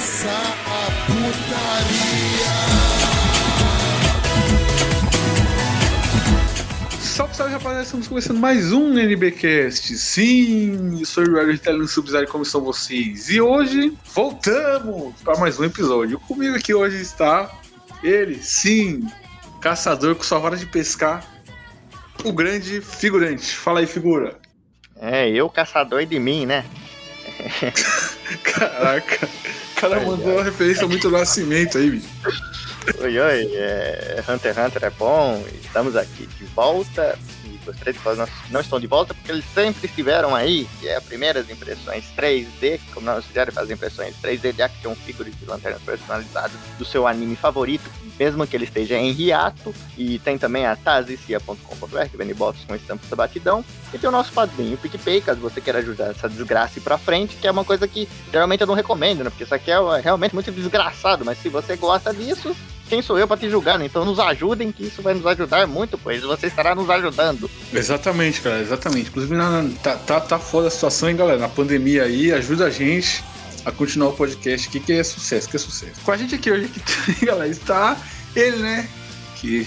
começar a putaria. Salve, salve rapaziada, estamos começando mais um NBcast. Sim, eu sou o Eduardo Italiano Subsidiário, como estão vocês? E hoje voltamos para mais um episódio. Comigo aqui hoje está ele, sim, caçador com sua vara de pescar, o grande figurante. Fala aí, figura. É, eu caçador de mim, né? Caraca, cara mandou uma referência muito nascimento aí, bicho. Oi, oi, é, Hunter x Hunter é bom, estamos aqui de volta. E de falar que não estão de volta porque eles sempre estiveram aí, que é as primeiras impressões 3D, como nós fizeram as impressões 3D de action figures de lanternas personalizadas do seu anime favorito, mesmo que ele esteja em hiato. E tem também a tazicia.com.br, que vende botas com estampas batidão. E tem o nosso padrinho, PicPay, caso você queira ajudar essa desgraça ir pra frente, que é uma coisa que geralmente eu não recomendo, né? Porque isso aqui é realmente muito desgraçado, mas se você gosta disso, quem sou eu para te julgar, né? Então nos ajudem, que isso vai nos ajudar muito, pois você estará nos ajudando. Exatamente, cara, exatamente. Inclusive, na, na- tá, tá, tá foda a situação, hein, galera? Na pandemia aí, ajuda a gente a continuar o podcast aqui, que é sucesso, que é sucesso. Com a gente aqui hoje, aqui, também, galera, está ele, né? Que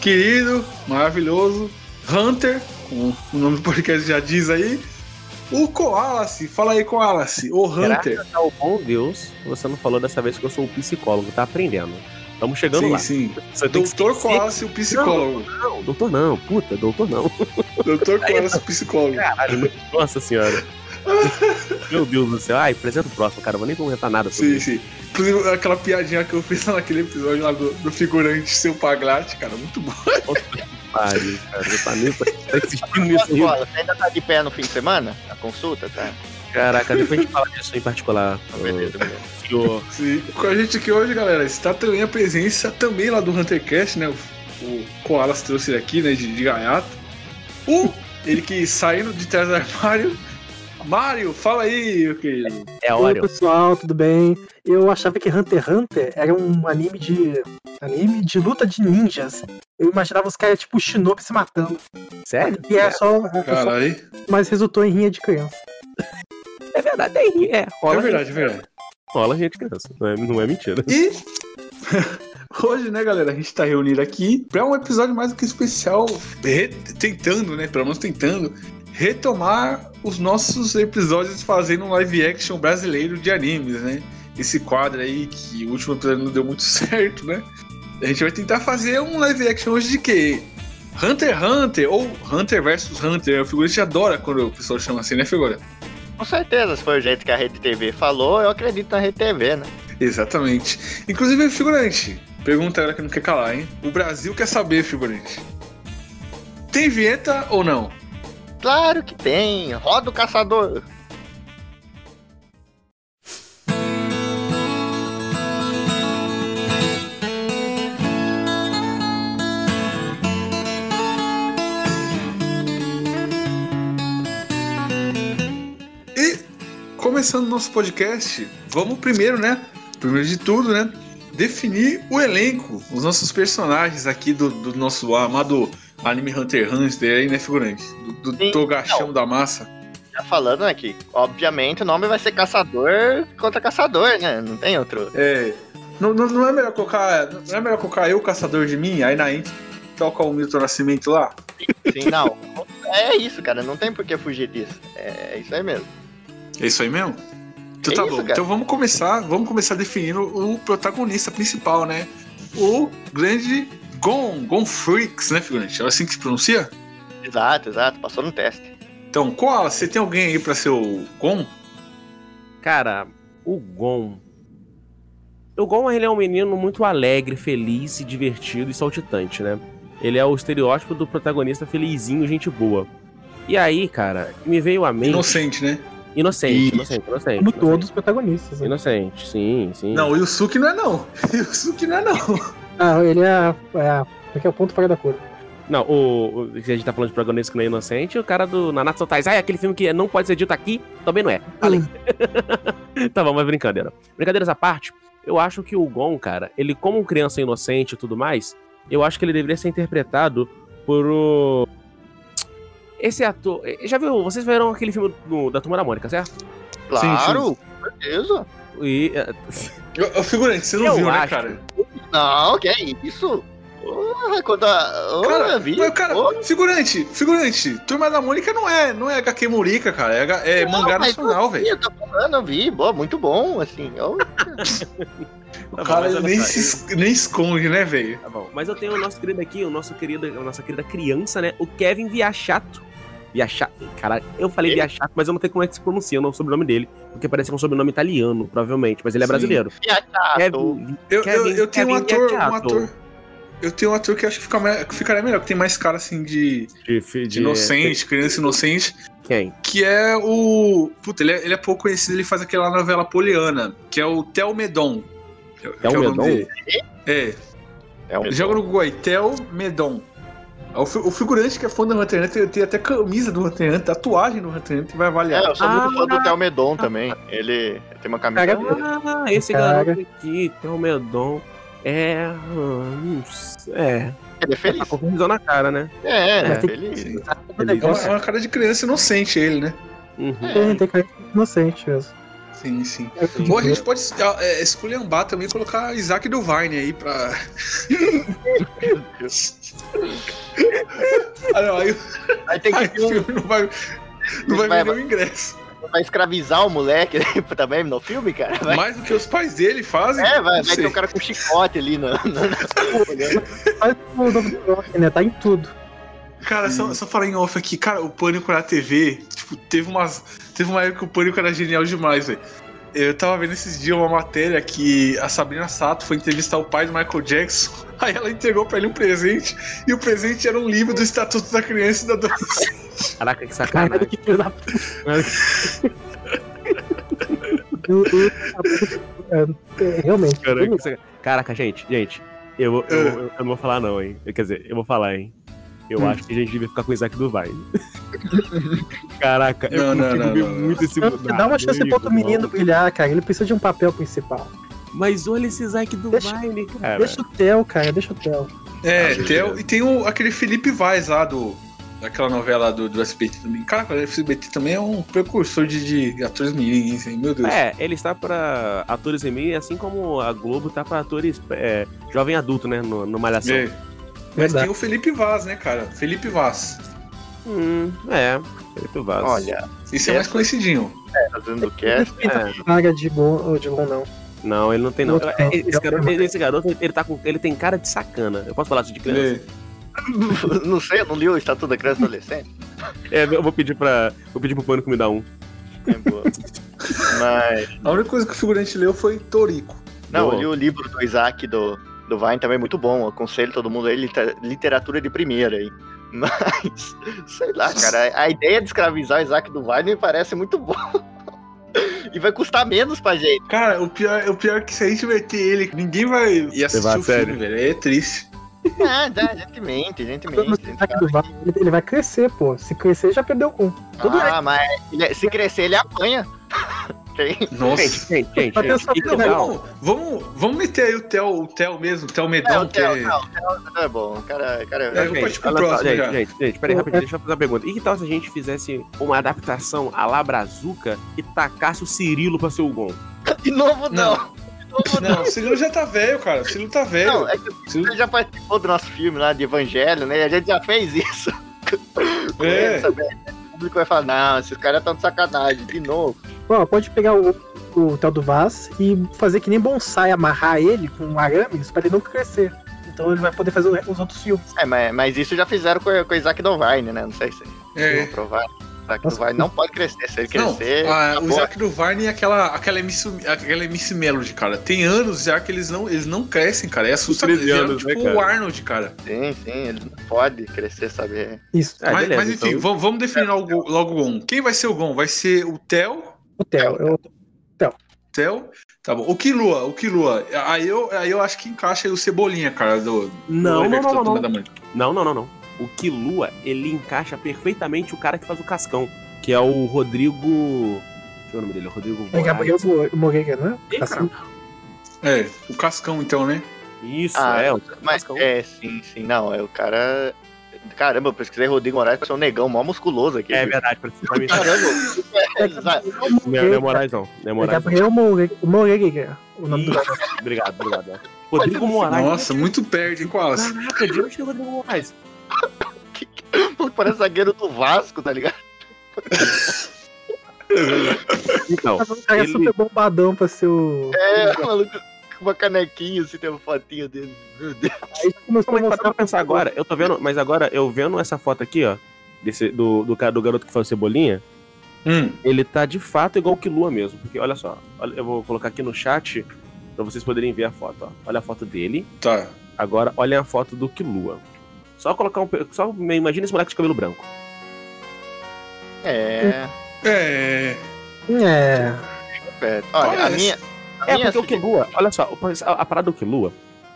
querido, maravilhoso, Hunter, como o nome do podcast já diz aí. O Koalace, fala aí, Koalace, o Hunter. Graças ao bom Deus, você não falou dessa vez que eu sou um psicólogo, tá aprendendo. Estamos chegando Sim, lá. sim. Que Doutor o psicólogo. Não, doutor não, puta, doutor não. Doutor Koalace, o psicólogo. Caralho, nossa senhora. Meu Deus do céu. Ai, apresenta o próximo, cara. Eu vou nem comentar nada sobre Sim, isso. sim. Inclusive, aquela piadinha que eu fiz lá naquele episódio lá do, do figurante seu Paglate, cara, muito bom. Pariu, cara. Você tá, nem, tá insistindo nisso você ainda tá de pé no fim de semana? A consulta, tá? Caraca, depois a gente fala disso em particular. Beleza, Senhor. Sim. Com a gente aqui hoje, galera, está também a presença também lá do Huntercast, né? O, o Koalas trouxe ele aqui, né, de, de gaiato. O, ele que saindo de trás do armário. Mário, fala aí, meu querido. É Oi, hora. pessoal, tudo bem? Eu achava que Hunter x Hunter era um anime de. anime de luta de ninjas. Eu imaginava os caras tipo shinobi se matando. Sério? E é só. é só- Caralho. mas resultou em rinha de criança. É verdade, é. É, rola, É verdade, é verdade. rola gente criança. Não é, não é mentira. E hoje, né, galera, a gente tá reunido aqui para um episódio mais do que especial, tentando, né, pelo menos tentando, retomar os nossos episódios fazendo um live action brasileiro de animes, né? Esse quadro aí que o último episódio não deu muito certo, né? A gente vai tentar fazer um live action hoje de quê? Hunter x Hunter ou Hunter vs Hunter. O figurante adora quando o pessoal chama assim, né, figura? Com certeza, se foi o jeito que a Rede TV falou, eu acredito na Rede TV, né? Exatamente. Inclusive, figurante, pergunta agora que não quer calar, hein? O Brasil quer saber, figurante. Tem vinheta ou não? Claro que tem. Roda o caçador. Começando o nosso podcast, vamos primeiro, né? Primeiro de tudo, né? Definir o elenco, os nossos personagens aqui do, do nosso amado anime Hunter Hunter aí, né, figurante? Do, do Sim, Togachão da massa. Já falando aqui, obviamente o nome vai ser caçador contra caçador, né? Não tem outro. É. Não, não, não é melhor colocar. Não é melhor colocar eu, caçador de mim, aí na int toca o Milton Nascimento lá? Sim, não. É isso, cara. Não tem por que fugir disso. É isso aí mesmo. É isso aí mesmo? Então É tá isso, bom. cara. Então vamos começar, vamos começar definindo o protagonista principal, né? O grande Gon, Gon Freaks, né, figurante? É assim que se pronuncia? Exato, exato. Passou no teste. Então, Koala, você tem alguém aí pra ser o Gon? Cara, o Gon. O Gon ele é um menino muito alegre, feliz, e divertido e saltitante, né? Ele é o estereótipo do protagonista felizinho, gente boa. E aí, cara, me veio à mente. Inocente, né? Inocente, Isso. inocente, inocente. Como inocente. todos os protagonistas. né? Inocente, sim, sim. Não, o Yusuke não é não. Yusuke não é não. Ah, ele é. é porque é o ponto fora da curva. Não, o, o- se a gente tá falando de protagonista que não é inocente, o cara do Nanatsu Taizai, aquele filme que não pode ser dito aqui, também não é. Falei. tá bom, mas brincadeira. Brincadeiras à parte, eu acho que o Gon, cara, ele como criança inocente e tudo mais, eu acho que ele deveria ser interpretado por o... Esse ator... Já viu, vocês viram aquele filme do- da Turma da Mônica, certo? Claro, com certeza. E. eh, ô, figurante, você não Eu viu, né, acho. cara? Não, que é isso? Porra, quando a. Oh, Cara, vi. mas, cara, Pô, figurante, figurante, Turma da Mônica não é, não é HQ Murica, cara, é, é Não, mangá nacional, eu vi, velho. Eu tô falando, eu vi, boa, muito bom, assim. ó. O Tá bom, cara olha nem, se nem esconde, né, velho? Tá bom. Mas eu tenho o nosso querido aqui, o nosso querido, a nossa querida criança, né? O Kevin Viachato. Viachato. Cara, eu falei Ele? Viachato, mas eu não sei como é que se pronuncia o sobrenome dele. Porque parece que é um sobrenome italiano, provavelmente. Mas ele é Sim. brasileiro. Kevin, Eu, eu, Kevin- eu tenho um ator, um. Eu tenho um ator que acho que fica, me- que ficaria melhor, que tem mais cara assim de, de, de de- inocente, criança inocente, Quem? que é o. Puta, ele é, ele é pouco conhecido, ele faz aquela novela poliana, que é o Tel Medon. Que é- é. É, É joga no Google aí, Tel Medon. O, fi- o figurante que é fã do Hunter x Hunter tem até camisa do Hunter x Hunter, tatuagem do Hunter x Hunter, vai avaliar. É, eu sou muito fã Ah. do Telmedon também. Ele tem uma camisa. Cara, Ah, esse Cara. garoto aqui, tem o Medon. É. hum, É. Ele é Tá feliz. com um sorrisão na cara, né? É, é feliz. O É uma, negócio é uma cara de criança inocente ele, né? Uhum. tem, tem cara de inocente mesmo. Sim, sim. É que Ou a eu gente pode é, esculhambar também e colocar Isaac do Vine aí pra. ah, não, aí, Aí tem aí que o filme não vai, não vai Vai- vender o ingresso. vai escravizar o moleque também no filme, cara. Vai, Mais do que os pais dele fazem. é, vai, não vai ter o cara com chicote ali no- Faz o né? Tá em tudo. Cara, só, só falar em off aqui, cara, o Pânico na TV, tipo, teve umas. Teve uma época que o Pânico era genial demais, velho. Eu tava vendo esses dias uma matéria que a Sabrina Sato foi entrevistar o pai do Michael Jackson. Aí ela entregou pra ele um presente. E o presente era um livro do Estatuto da Criança e da Adolescente. Caraca, que sacanagem. que filho da puta. Realmente. Caraca, Caraca, gente, gente, eu, eu, eu, eu não vou falar não, hein. Quer dizer, eu vou falar, hein. Eu Hum. acho que a gente devia ficar com o Isaac do Vine. Caraca, eu Não, não, consigo não, ver não, não. muito esse Dá- Dá uma chance pro outro menino brilhar, cara. Ele precisa de um papel principal. Mas olha esse Isaac do Deixa- Vine, cara. Deixa o Theo, cara. Deixa o Theo. É, Ah, tem, o- beleza. e tem o, aquele Felipe Vaz lá do. Daquela novela do, do SBT também. Cara, o SBT também é um precursor de, de atores mirins, hein? Meu Deus. É, ele está pra atores em mim, assim como a Globo tá pra atores é, jovem adulto, né, no, no Malhação. É. Mas tem o Felipe Vaz, né, cara? Felipe Vaz. Hum, é, Felipe Vaz. Olha, Isso é mais conhecidinho. fazendo o cast. Não É. tem vaga de Gon, de Gon, não. Não, ele não tem não. Tem. Esse garoto, esse garoto, ele tá com, ele tem cara de sacana. Eu posso falar isso de criança? não sei, eu não li o Estatuto da Criança e Adolescente. É, eu vou pedir para, vou pedir pro Pânico me dar um. É boa. Mas, A única coisa que o figurante leu foi Torico. não, Boa. eu li o livro do Isaac do, do Vine também, muito bom. Eu aconselho todo mundo aí, liter- literatura de primeira aí. Mas, sei lá, cara, a ideia de escravizar o Isaac do Vine me parece muito bom. E vai custar menos pra gente. Cara, o pior, o pior é que se a gente meter ele, ninguém vai ir assistir Levar a o filme, sério. velho. É triste. Ah, dá, gente mente, gente mente. Ele- vai crescer, pô. Se crescer, já perdeu um. Tudo bem. Ah, mas ele- se crescer, ele apanha. Tem- Nossa. Gente, gente, gente, gente, que Não, legal. vamos, vamos, vamos meter aí o Theo, o Theo mesmo, o Theo É, Medão, o que Theo, é... não, o Theo é bom. O cara, o cara É, eu vou Gente, partir pro próximo gente, já. gente, gente, peraí, rapidinho, deixa eu fazer uma pergunta. E que tal se a gente fizesse uma adaptação à La Brazuca e tacasse o Cirilo pra ser o Gon? De novo, não. Não. De novo, não. Não, o Cirilo já tá velho, cara. O Cirilo tá velho. Não, é que o Cirilo- já participou do nosso filme lá de Evangelho, né? E a gente já fez isso. É. público vai falar, não, esses caras estão de sacanagem, de novo. Ó, pode pegar o, o Theo do Vaz e fazer que nem bonsai, amarrar ele com arames pra ele não crescer. Então ele vai poder fazer os outros filmes. É, mas, mas isso já fizeram com, com o Isaac Dovine, né? Não sei se É. vão Nossa. Dovine não pode crescer. Se ele Não, crescer, a- o acabou. Isaac do Varney é aquela, aquela, MC, aquela MC Melody, cara. Tem anos já que eles não, eles não crescem, cara. É assustador. 13 Eles eram anos, né, tipo cara? o Arnold, cara. Sim, sim, ele não pode crescer, sabe? Isso. Ah, mas, beleza, mas enfim, então- vamos, vamos definir logo, logo o Gon. Quem vai ser o Gon? Vai ser o Theo? O Theo. Eu, Theo? Tá bom. O Kilua, o Kilua. Aí eu, aí eu acho que encaixa aí o Cebolinha, cara, do. do Não, não, Oliver não, não, não. Não, não, não, não. O Kilua, ele encaixa perfeitamente o cara que faz o Cascão, que é o Rodrigo. Deixa eu ver o nome dele, é o Rodrigo é Gabriel Moraes. Mo- Moreira, né? Cara. É, o Cascão, então, né? Isso, Ah, é, o Mas Cascão. é, sim, sim. Não, é o cara. Caramba, eu pesquisei Rodrigo Moraes pra ser um negão mó musculoso aqui. É viu? verdade, pra mim. Caramba, É é? Não é, não é Moraes, não. Não é É Moraes. Gabriel Moreira, Moreira, o nome do garoto. Obrigado, obrigado. Rodrigo Moraes. Nossa, muito perde, hein, quase. Caraca, de onde tem o Rodrigo Moraes? Parece zagueiro do Vasco, tá ligado? Então, Tava um cara Ele- super bombadão pra ser o. É, maluco, com uma canequinha, assim, tem uma fotinha dele. Meu Deus. Aí começou a mostrar pensar agora, eu tô vendo, mas agora eu vendo essa foto aqui, ó, desse, do, do, cara, do garoto que faz o Cebolinha, Hum, ele tá de fato igual o Kilua mesmo. Porque olha só, olha, eu vou colocar aqui no chat pra vocês poderem ver a foto, ó. Olha a foto dele, tá. agora olha a foto do Kilua. Só colocar um. Só imagina esse moleque de cabelo branco. É, É. É. é. Olha, a minha. A É, minha porque o Kilua, olha só, a, parada do Kilua,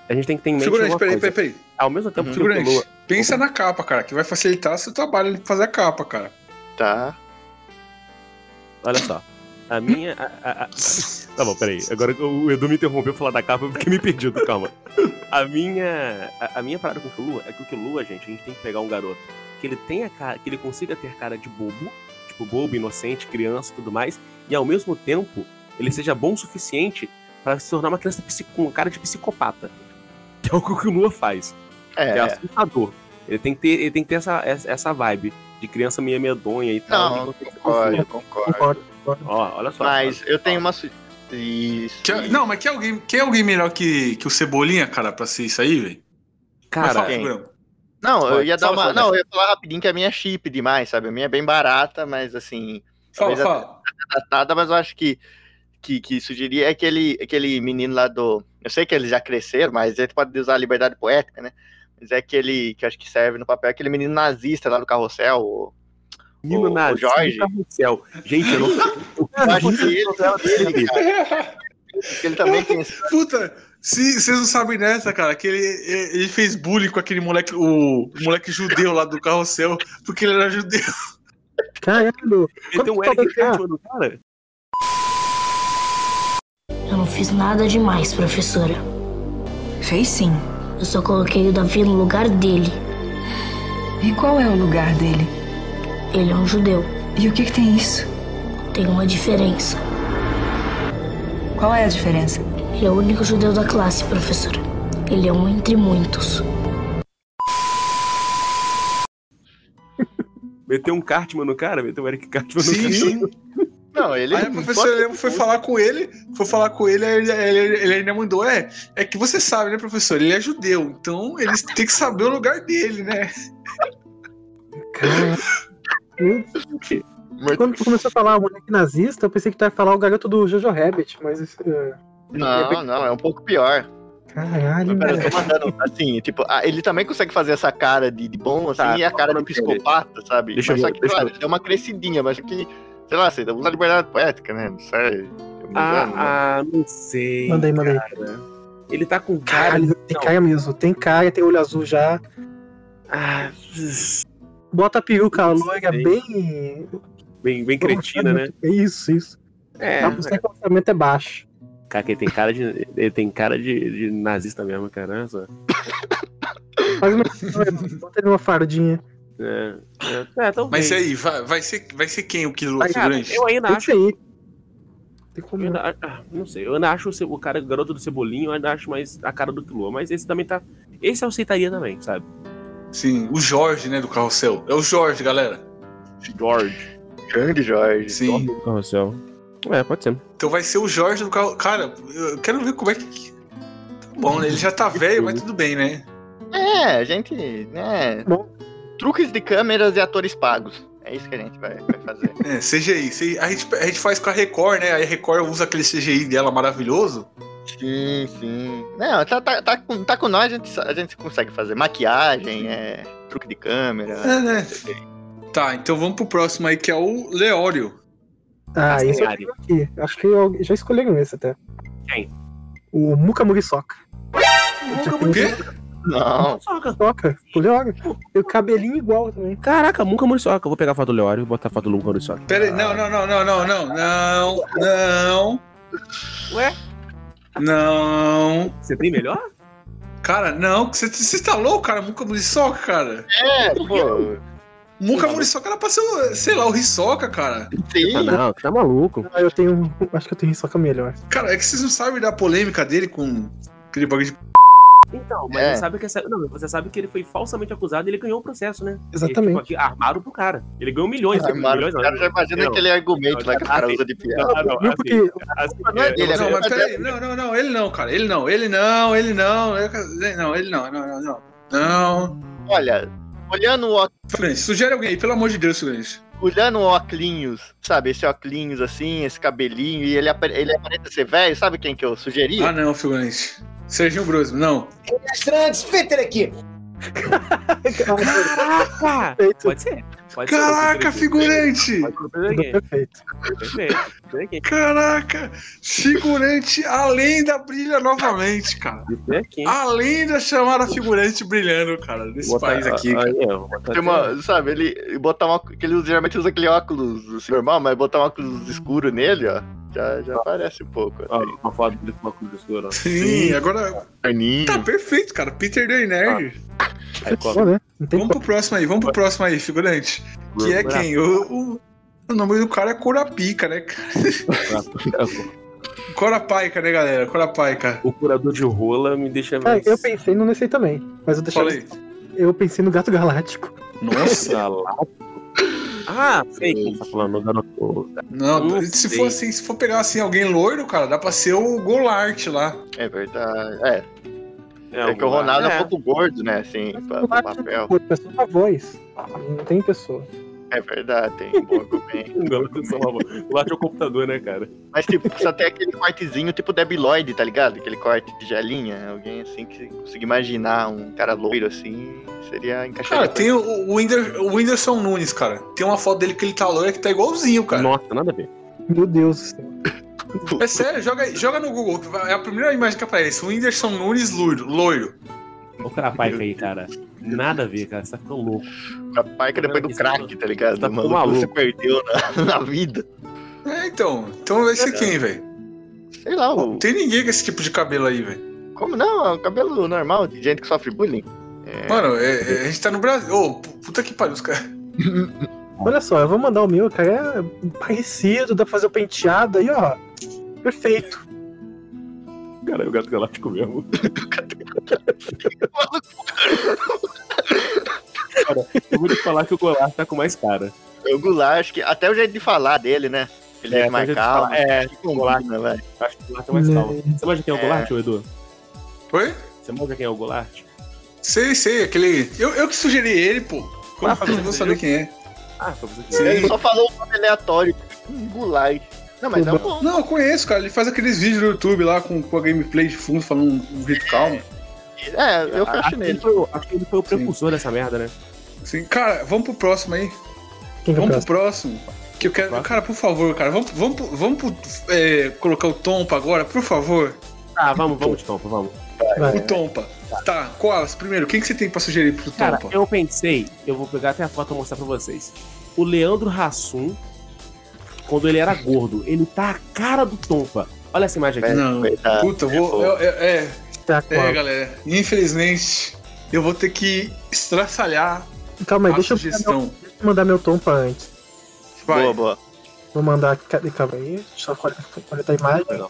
a gente tem que ter em mente Figurante, uma peraí, coisa. peraí, peraí. Ao mesmo tempo que o Kilua... pensa na capa, cara, que vai facilitar seu trabalho ele fazer a capa, cara. Tá. Olha só. A minha. a- a- a- Tá bom, peraí. Agora o Edu me interrompeu falar da capa porque me perdi, Edu, calma. A minha. A, a minha parada com o Kilua é que o Kilua, gente, a gente tem que pegar um garoto que ele tenha cara. que ele consiga ter cara de bobo, tipo, bobo, inocente, criança e tudo mais, e ao mesmo tempo ele seja bom o suficiente pra se tornar uma criança com cara de psicopata. Que é o que o Kilua faz. Que é É. assustador. Ele tem que ter, ele tem que ter essa, essa, vibe de criança meio medonha e tal. Não, que- concordo, concordo. Concordo. Ó, olha só. Mas eu tenho uma. Isso. Que- não, mas quer alguém, quer alguém melhor que, que o Cebolinha, cara, pra ser isso aí, velho? Cara, fala, quem? Não, eu ia dar fala, uma. fala. Não, eu ia falar rapidinho que a minha é chip demais, sabe? A minha é bem barata, mas assim. Fala, fala. tratada, mas eu acho que, que, que sugeria é aquele, aquele menino lá do. Eu sei que eles já cresceram, mas ele pode usar a liberdade poética, né? Mas é aquele que eu acho que serve no papel, aquele menino nazista lá do carrossel. o- Menino o- o nazista Jorge. do Carrossel. Gente, eu não Eu acho que ele, ele, cara, que ele também tem esse. Puta, se vocês não sabem dessa, cara, que ele, ele fez bullying com aquele moleque, o moleque judeu lá do carrossel, porque ele era judeu. Caralho. Ele tem um Eric no cara. Eu não fiz nada demais, professora. Fez sim. Eu só coloquei o Davi no lugar dele. E qual é o lugar dele? Ele é um judeu. E o que, que tem isso? Tem uma diferença. Qual é a diferença? Ele é o único judeu da classe, professora. Ele é um entre muitos. Meteu um Cartman no cara, meteu um Eric Cartman no Sim, cara. sim. Não, ele. Aí a professora Helena foi falar com ele, foi falar com ele, aí ele, ele, ele ainda mandou, é, é que você sabe, né, professor, ele é judeu, então eles têm que saber o lugar dele, né? Caralho. Mas- Quando tu começou a falar o moleque nazista, eu pensei que tu ia falar o garoto do Jojo Rabbit, mas. isso, é, Não, não, é um pouco pior. Caralho, Pera, velho. tô mandando, assim, tipo, ah, ele também consegue fazer essa cara de, de bom, assim, Tá, e a cara de psicopata, sabe? Deixa mas eu só ver, que, deixa claro, deu uma crescidinha, mas que, sei lá, você usa liberdade poética, né? Não sei. engano, né? Ah, ah, não sei. Mandei, mandei. cara. Ele tá com cara. Caralho, tem cara mesmo. Tem cara, tem olho azul já. Ah, Bota a peruca loira Sei. bem. Bem, bem cretina, né? Isso, isso. É, Dá pra mostrar que o orçamento é baixo. cara, que ele tem cara de. Ele tem cara de, de nazista mesmo, cara. só. Faz uma. Bota ele numa fardinha. É, é, é. Mas e aí, vai, vai, ser, vai ser quem o quilo Ai, Cara, figurante? eu ainda acho. Tem Eu como. ainda, ah, não sei, eu ainda acho o, cara, o garoto do Cebolinho, eu ainda acho mais a cara do Kilua, mas esse também tá. Esse eu aceitaria também, sabe? Sim, o Jorge, né, do carrossel. É o Jorge, galera. George. Grande Jorge. Sim. Do carrossel. É, pode ser. Então vai ser o Jorge do carro. Cara, eu quero ver como é que. Tá bom, né? Ele já tá velho, mas tudo bem, né? É, a gente. né? Bom. Truques de câmeras e atores pagos. É isso que a gente vai, vai fazer. É, CGI. CGI. A, gente, a gente faz com a Record, né? Aí a Record usa aquele CGI dela maravilhoso. sim, sim. Não, tá, tá, tá, com, tá com nós, a gente, a gente consegue fazer maquiagem, é, truque de câmera. É, né? Tá, então vamos pro próximo aí, que é o Leório. Ah, esse eu Castanhari. tenho aqui. Acho que eu- já escolheram esse até. Quem? O Muka Muriçoka. O quê? Não, Toca, o Leório. Tem o cabelinho igual também. Caraca, Muca Muriçoca. Eu vou pegar a foto do Leório e botar a foto do Muca Muriçoca. Pera aí, não, não, não, não, não, não, não, não. Ué? Não. Você tem melhor? Cara, não, você, você tá louco, cara? Muca Muriçoca, cara. É, pô. Muca Muriçoca era pra ser, sei lá, o Riçoca, cara. Sim. Ah, não, tá maluco. Ah, eu tenho. Acho que eu tenho soca melhor. Cara, é que vocês não sabem da polêmica dele com aquele bagulho de. Então, mas É. você sabe que essa... não, você sabe que ele foi falsamente acusado e ele ganhou o processo, né? Exatamente. Ele, tipo, armaram pro cara. Ele ganhou milhões. Armaram, milhões o cara já imagina Não. aquele argumento lá que o cara usa de piada. Ah, não, Viu? assim, Porque assim, não é é, dele, é Não, mas verdade. peraí. Não, não, não, ele não, cara. Ele não, ele não, ele não. ele- Não, ele não, não, não, não. Não. Olha, olhando o, ó- Fluminense, sugere alguém aí, pelo amor de Deus, Fluminense. olhando o óculos, sabe? Esse óculos assim, esse cabelinho, e ele, apare- ele aparenta ser velho, sabe quem que eu sugeri? Ah, não, Fluminense. Serginho Grosso, não. Restaurantes, Peter aqui. Caraca! Pode ser. Pode. Caraca, figurante! Perfeito. Caraca! Figurante, a lenda brilha novamente, cara. Game. A lenda chamada figurante brilhando, cara, nesse Botar- país aqui. aí, Tem uma, sabe, ele botar uma. Que ele geralmente usa aquele óculos assim, normal, mas botar um óculos escuro nele, ó. Já, já parece um pouco. Ó, Assim. uma foto dele com uma cruz. Sim, agora Carninho. tá perfeito, cara. Peter Day Nerd. Aí, Só, coloca- né? Vamos pro próximo aí, vamos pro próximo aí, figurante. Que é quem? O, o, o nome do cara é Corapica, né? Corapaica, né, galera? Corapaica. O curador de rola me deixa Ah, mais. eu pensei no nesse também. Mas eu deixei. Eu pensei no gato galáctico. Nossa. Ah, sei quem tá falando, o garoto. Não, Não se sei. for assim, se for pegar assim alguém loiro, cara, dá pra ser o Golart lá. É verdade. É, é, o que o Ronaldo é. é. um pouco gordo, né? Assim, pra, pra papel. É só uma voz. Não tem pessoa. É verdade, tem um bom argumento. O Late é o computador, né, cara? Mas, tipo, só tem aquele cortezinho tipo Debbie Lloyd, tá ligado? Aquele corte de gelinha. Alguém assim que consiga imaginar um cara loiro assim, seria encaixar. Cara, tem o, o, Whindersson, o Whindersson Nunes, cara. Tem uma foto dele que ele tá loiro que tá igualzinho, cara. Nossa, nada a ver. Meu Deus do céu. É sério, joga, joga no Google. É a primeira imagem que aparece. O Whindersson Nunes loiro. loiro. O Carapaica aí, cara. Nada a ver, cara. Você tá ficando louco. A paica depois do crack, tá ligado? Tá O maluco se perdeu na, na vida. É, então. Então vai ser quem, velho? Sei lá, Não o... tem ninguém com esse tipo de cabelo aí, velho. como não? É um cabelo normal de gente que sofre bullying. É, Mano, é- é- a gente tá no Brasil. Ô, puta que pariu, os caras. Olha só, eu vou mandar o meu, cara. É parecido, dá pra fazer o penteado aí, ó. Perfeito. Cara, é o gato galáctico mesmo. cara, eu vou te falar que o Goulart tá com mais cara. o Goulart, acho que até o jeito de falar dele, né? Ele é, É, mais o calmo. falar. É, que combina, velho. Acho que o Goulart é mais calmo. Você manja quem é o É. Goulart, ô Edu? Oi? Você manja quem é o Goulart? Sei, sei, aquele. Eu, eu que sugeri ele, pô. Como Ah, eu não vou você saber viu? quem é? Ah, foi você que. Ele só falou um nome aleatório. Goulart. Não, mas é um bom. Não, eu conheço, cara. Ele faz aqueles vídeos no YouTube lá com, com a gameplay de fundo, falando um, um jeito calmo. É, eu acho fecho nele. foi, o- acho que ele foi o precursor dessa merda, né? Assim, cara, vamos pro próximo aí. Quem que é Vamos pro próximo? próximo. Que eu quero. Próximo? Cara, por favor, cara, vamos, vamos, vamos pro, é, colocar o Tompa agora, por favor. Ah, vamos, vamos de tompa, vamos. Vai. O Tompa. Tá, Koalas, primeiro, quem que você tem pra sugerir pro Cara, Tompa? eu pensei, eu vou pegar até a foto e mostrar pra vocês. O Leandro Hassum, quando ele era gordo, ele tá a cara do Tompa. Olha essa imagem aqui. Não, Verdade. puta, eu vou. eu- eu- é, Tá, é, galera. Infelizmente, eu vou ter que estraçalhar Calma aí, a deixa eu, mandar meu, sugestão. deixa eu mandar meu tom pra antes. Vai. Boa, boa. Vou mandar. Cadê? Calma aí. Deixa eu olhar, olhar a imagem.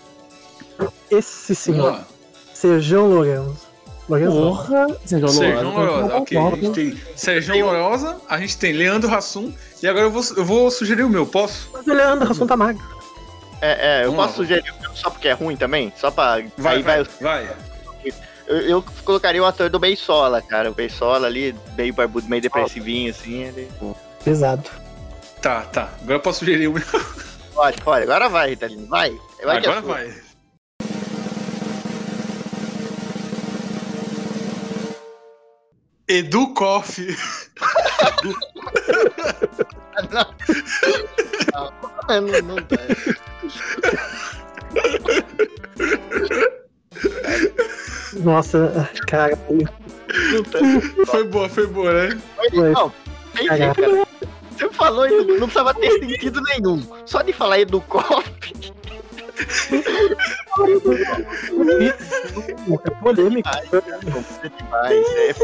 Esse senhor, lá. Serjão Lourenço. Lourenço. Porra! Sérgio. Lourosa, ok. A gente tem Sérgio Lourosa, a gente tem Leandro Hassum, e agora eu vou, eu vou sugerir o meu, posso? Mas ele anda, Rassum tá magro. É, é, eu Vamos lá. posso sugerir o meu só porque é ruim também? Só pra. Vai, aí vai, vai. vai. Eu, eu colocaria o ator do Beisola, cara. O Beisola ali, meio barbudo, meio depressivinho, assim. Ele... Pesado. Tá, tá. Agora eu posso sugerir o meu. Pode, pode. Agora vai, Ritalino. Vai. vai que é Agora sua. vai. Edu Koff. Ah, não, não dá. Nossa, cara. Não. Foi boa, foi boa, né? Foi. Não, tem jeito, cara. Você falou, Edu, não precisava ter sentido nenhum. Só de falar Edu Koff. É polêmico. É demais. É,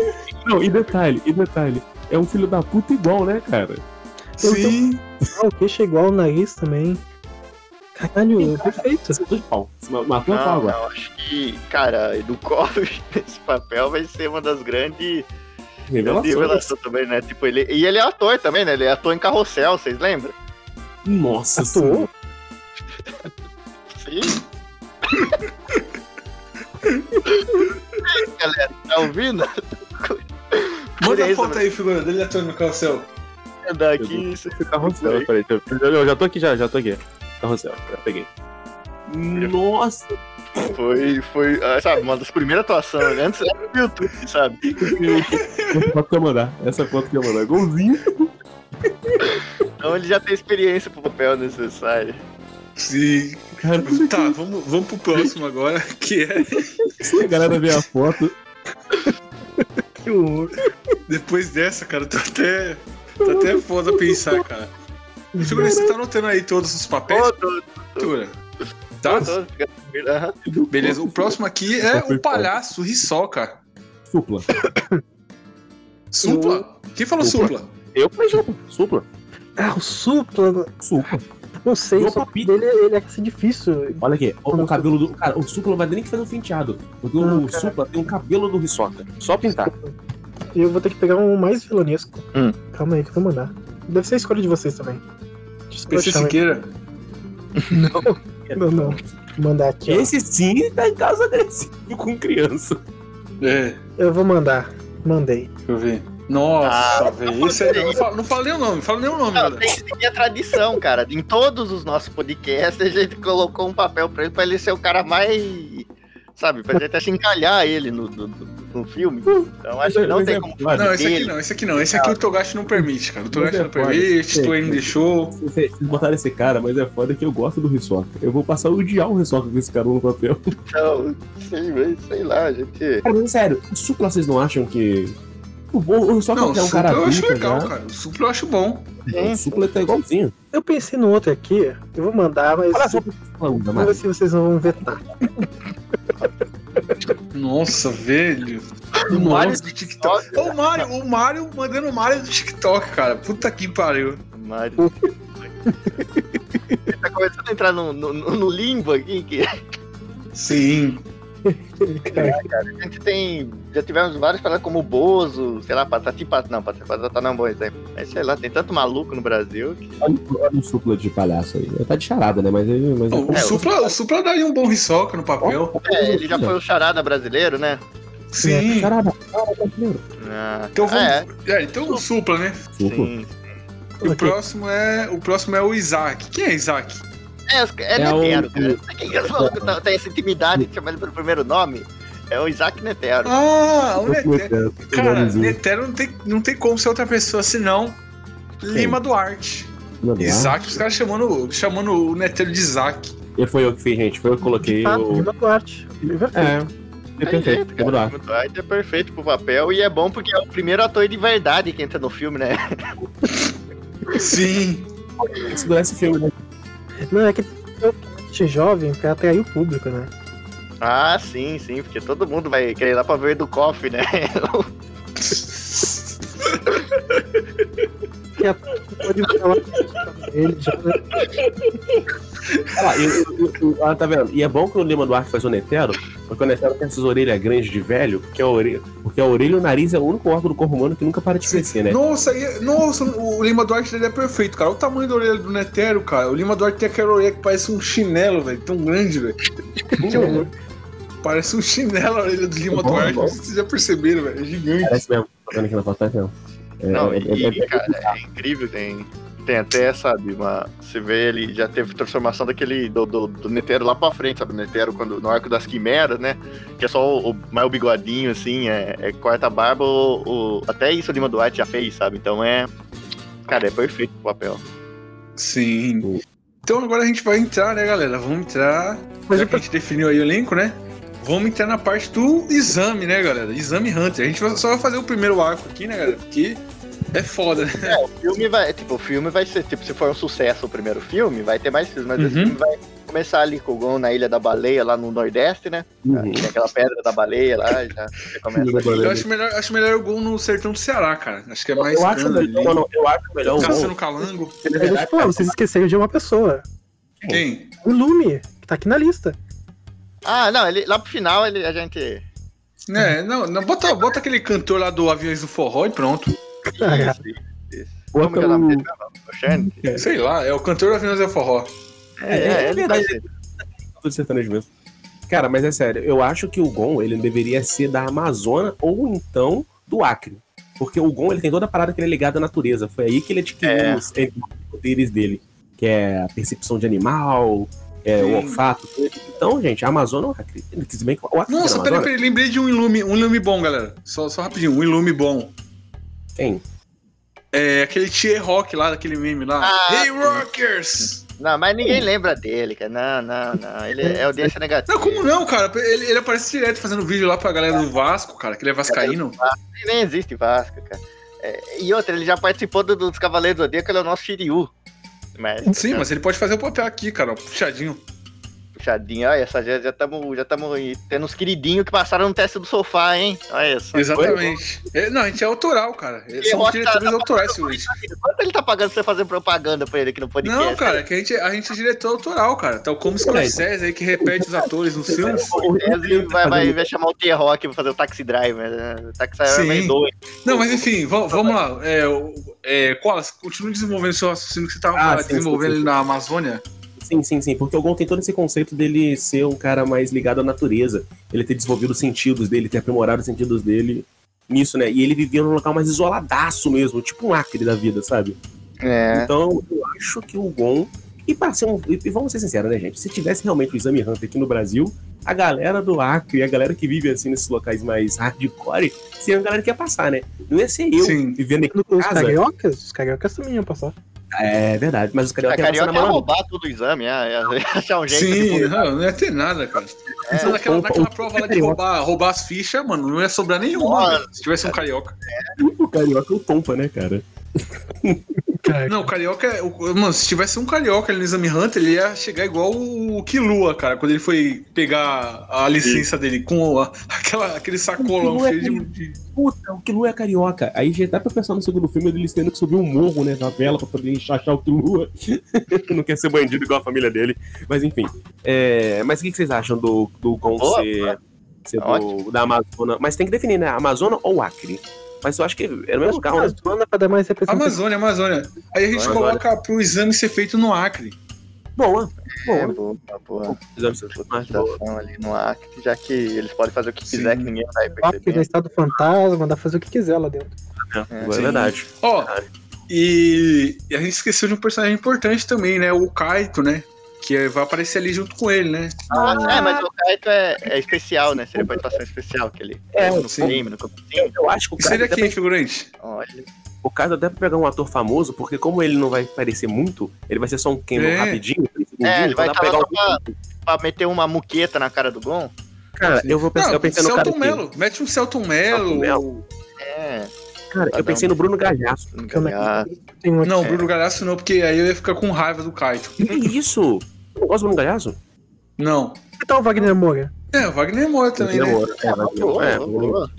Não, e detalhe, e detalhe. É um filho da puta igual, né, cara? Sim. Ah, o queixo é igual ao nariz também. Caralho, perfeito. Matou a pau não, não, acho que, cara, do Covey nesse papel vai ser uma das grandes Revelações. revelações também, né? Tipo, ele, e ele é ator também, né? Ele é ator em Carrossel, vocês lembram? Nossa Ator? senhora. Galera, tá ouvindo? Manda a Beleza, foto aí, figura dele atuando no carrossel. Andar aqui, isso Carrossel, peraí. Eu, já tô aqui, já, já tô aqui. Carrossel, já peguei. Nossa! foi, foi, ah, sabe, uma das primeiras atuações, né? antes era no YouTube, sabe? Essa foto que eu ia mandar. Essa foto que eu mandar. Golzinho. Então ele já tem experiência pro papel necessário. Sim. Cara, Tá, vamos, vamos pro próximo agora, que é. se a galera ver a foto. Que horror. Depois dessa, cara, tô até. Tá até foda pensar, cara. Figura, você tá anotando aí todos os papéis? Ô, tô-? Tá? tô- aham. Beleza, o próximo aqui é o palhaço Risoca. Supla. Supla? Quem falou supla? Eu falei supla. Supla. Ah, o supla. Supla. Não sei, o palpite. dele ele é assim difícil. Olha aqui, o, o cabelo do. Cara, o Supla não vai nem que fazer um penteado. Porque Não, o cara. Supla tem um cabelo do Hisoka. Só pintar. Eu vou ter que pegar um mais vilanesco. Hum. Calma aí que eu vou mandar. Deve ser a escolha de vocês também. Achar, Siqueira? Não, não. Vou mandar aqui, ó. Esse sim tá em casa agressivo com criança. É, Eu vou mandar. Mandei. deixa eu ver. Nossa, Ah, velho. Esse aí, não, fala, não nem o nome, fala nem o nome, Não, galera. tem que seguir a tradição, cara. Em todos os nossos podcasts, a gente colocou um papel pra ele, pra ele ser o cara mais. Sabe, pra gente se encalhar ele no, no, no- no filme. Então acho que não Mas tem é- como. Não, esse aqui não, esse aqui não. Esse aqui o Togashi não permite, cara. O Togashi é não permite, É, tu não deixou. Vocês botaram esse cara, mas é foda que eu gosto do Hisoka. Eu vou passar a odiar o Hisoka com esse cara no papel. Então, sim, mas sei lá, gente. Cara, mas sério, o Supla vocês não acham que. O, o Hisoka Não, o é um supla cara eu acho legal, já. cara. O supla eu acho bom. O Supla tá igualzinho. Eu pensei no outro aqui. Eu vou mandar, mas. Olha só que Vamos ver se vocês vão vetar. Nossa, velho. O Nossa. Mario do TikTok. O Mario, o Mario mandando o Mario do TikTok, cara. Puta que pariu. Mario. Ele tá começando a entrar no, no, no limbo aqui, que Sim. A gente tem. Já tivemos vários paradas como o Bozo, sei lá, Patati Patata. Não, Patati Patata não é um bom exemplo. Mas sei lá, tem tanto maluco no Brasil que. Olha, o Supla de palhaço aí. Tá de charada, né? Mas, ele- mas O, o É, supla, o supla daria um bom risoca no papel. É, ele já foi o charada brasileiro, né? Sim. Charada, charada brasileiro. Ah, Então vamos. é, É, então o supla, né? Supla. sim. E o próximo é. O próximo é o Isaac. Quem é Isaac? É, os- é, É o- Netero, cara. Quem que malucos tão- tem essa intimidade de chamar ele pelo primeiro nome? É o Isaac Netero. Ah, o Netero. Cara. Netero não tem, não tem como ser outra pessoa senão Lima Duarte. Mano, Isaac, os caras chamando, chamando o Netero de Isaac. E foi eu que fiz, gente. Foi eu que coloquei Ah, o. Lima Duarte. É. É É perfeito. É cara. mudar. O Dwight é perfeito pro papel e é bom porque é o primeiro ator de verdade que entra no filme, né? Sim. Que segurar esse filme, né? Não, é que eu jovem pra atrair o público, né? Ah, sim, sim, porque todo mundo vai querer ir lá pra ver do Coffee, né? Pode falar ele já. Olha lá, eu, eu- eu- ah, tá vendo? E é bom que o Lima Duarte faz o Netero, porque o Netero tem essas orelhas grandes de velho, porque a orelha, porque a orelha e o nariz é o único órgão do corpo humano que nunca para de crescer, né? Nossa, e- nossa, o Lima Duarte dele é perfeito, cara. Olha o tamanho da orelha do Netero, cara. O Lima Duarte tem aquela orelha que parece um chinelo, velho. Tão grande, velho. Parece um chinelo a orelha do Lima Bom, Duarte. bom. Vocês já perceberam, velho. É gigante. Parece mesmo. Tá vendo aqui na foto, parece mesmo. É, Não, é- e, é- é- cara, é incrível, tem, tem até, sabe, uma. Você vê ele já teve transformação daquele do, do, do Netero lá pra frente, sabe? Netero quando, no arco das quimeras, né? Que é só o, o mais o bigodinho, assim, é, é corta a barba, o, o- até isso o Lima Duarte já fez, sabe? Então é. Cara, é perfeito o papel. Sim. Então agora a gente vai entrar, né, galera? Vamos entrar. Mas Já que a gente definiu aí o elenco, né? Vamos entrar na parte do exame, né, galera? Exame Hunter. A gente só vai fazer o primeiro arco aqui, né, galera? Porque é foda, né? É, o filme vai. Tipo, o filme vai ser. Tipo, se for um sucesso o primeiro filme, vai ter mais filmes, mas esse Uhum. filme vai começar ali com o Gon na Ilha da Baleia, lá no Nordeste, né? Uhum. Tem aquela pedra da baleia lá, já, já começa. Eu acho melhor, acho melhor o gol no sertão do Ceará, cara. Acho que é mais Eu acho, melhor, eu acho melhor o Gon. calango. ele Mas, vai- tipo, vocês esqueceram de uma pessoa. Quem? O Lume, que tá aqui na lista. Ah, não, ele, lá pro final ele, a gente. É, não, não bota, bota aquele cantor lá do Aviões do Forró e pronto. Isso. Como que é o nome dele? O Xande? Sei lá, é o cantor do Aviões do Forró. É, é ele verdade. vai ser. Tudo sertanejo mesmo. Cara, mas é sério, eu acho que o Gon, ele deveria ser da Amazônia ou então do Acre. Porque o Gon, ele tem toda a parada que ele é ligado à natureza. Foi aí que ele adquiriu É. os os poderes dele. Que é a percepção de animal, é, o olfato. Então, gente, a Amazônia ou o Acre? Se bem que o Acre Nossa, é da peraí, peraí, lembrei de um ilume, um ilume bom, galera. Só, só rapidinho, um ilume bom. Quem? É aquele Tier Rock lá, daquele meme lá. Ah, hey, Rockers! Não, mas ninguém lembra dele, cara. Não, não, não. Ele é audiência negativa. Não, como não, cara? Ele, ele aparece direto fazendo vídeo lá pra galera do Vasco, cara, que ele é vascaíno. Nem existe Vasco, cara. É, e outra, ele já participou do- dos Cavaleiros do Zodíaco, ele é o nosso Shiryu. Mas, Sim, mas ele pode fazer o papel aqui, cara, puxadinho. Puxadinho, olha, essa já estamos já tamo tendo uns queridinhos que passaram no teste do sofá, hein? Olha só. Exatamente. É, não, a gente é autoral, cara. E São diretores tá- tá autorais, Luiz. Quanto ele tá pagando pra você fazer propaganda pra ele aqui no podcast? Não, cara, é que a gente, a gente é diretor autoral, cara. Tal como Scorsese aí que repete os atores nos filmes. Ele vai, vai, vai chamar o T-Rock pra fazer o Taxi Driver. Né? O Taxi Driver Sim. é dois. Não, mas enfim, va- vamos lá. É, o- é, Koalas, continue desenvolvendo seu raciocínio que você tava Ah, sim, desenvolvendo sim, sim. ali na Amazônia. Sim, sim, sim. Porque o Gon tem todo esse conceito dele ser um cara mais ligado à natureza. Ele ter desenvolvido os sentidos dele, ter aprimorado os sentidos dele nisso, né? E ele vivia num local mais isoladaço mesmo, tipo um acre da vida, sabe? É. Então, eu acho que o Gon. E para ser um. E vamos ser sinceros, né, gente? Se tivesse realmente o Exame Hunter aqui no Brasil, a galera do Acre, a galera que vive assim nesses locais mais hardcore, seria a galera que ia passar, né? Não ia ser eu Sim. vivendo aqui em os casa. cariocas, os cariocas também iam passar. É verdade, mas os A carioca iam passar Carioca ia mão. roubar todo o exame, ia, ia achar um jeito Sim, de não, não ia ter nada, cara. É, Só naquela, o- naquela o- prova lá de roubar, roubar as fichas, mano, não ia sobrar nenhuma, Nossa. se tivesse um carioca. O carioca é o Tompa, né, cara? Não, o carioca, é- o- mano, se tivesse um carioca ali no Exame Hunter, ele ia chegar igual o Kilua, cara, quando ele foi pegar a licença dele com a- aquela, aquele sacolão é cheio de, de- Puta, o Kilua é carioca. Aí já dá pra pensar no segundo filme eles tendo que subir um morro, né, na vela pra poder enxachar o Kilua. não quer ser bandido igual a família dele. Mas enfim. É, Mas o que vocês acham do, do Gon ser, ser do- da Amazônia? Mas tem que definir, né? Amazônia ou Acre? Mas eu acho que é no mesmo carro, né? Amazônia pra dar mais. Amazônia, Amazônia. Aí a gente Amazônia. coloca pro exame ser feito no Acre. Boa, É, boa. boa, isso. Ah, boa. Organização ali no Acre, já que eles podem fazer o que quiser, Sim. que ninguém vai Rock no perceber. estado fantasma, dá pra fazer o que quiser lá dentro. É, é sim. verdade. Ó, e, e a gente esqueceu de um personagem importante também, né? O Kaito, né? Que vai aparecer ali junto com ele, né? Ah, é, mas o Kaito é, é especial, né? Seria participação especial que ele É, no sim. filme, no comecinho. Eu acho que o E seria quem, figurante? Olha, O caso até pra pegar um ator famoso, porque como ele não vai aparecer muito, ele vai ser só um Keno É. rapidinho, É, ele vai estar pegar só pra, pra meter uma muqueta na cara do Gon. Cara, eu vou pensar, Não, eu pensei no cara Celton. Mello. Mete um Celton Celton Mello. É. Cara, eu pensei um. no Bruno Galhaço. Um aqui. Não, Bruno Galhaço não, porque aí eu ia ficar com raiva do Kaito. Que isso? Gosta do Bruno Galhaço? Não. Que tal o Wagner Moura? É, o Wagner Moura também, né? Demora. É, demorar. É, boa. Boa.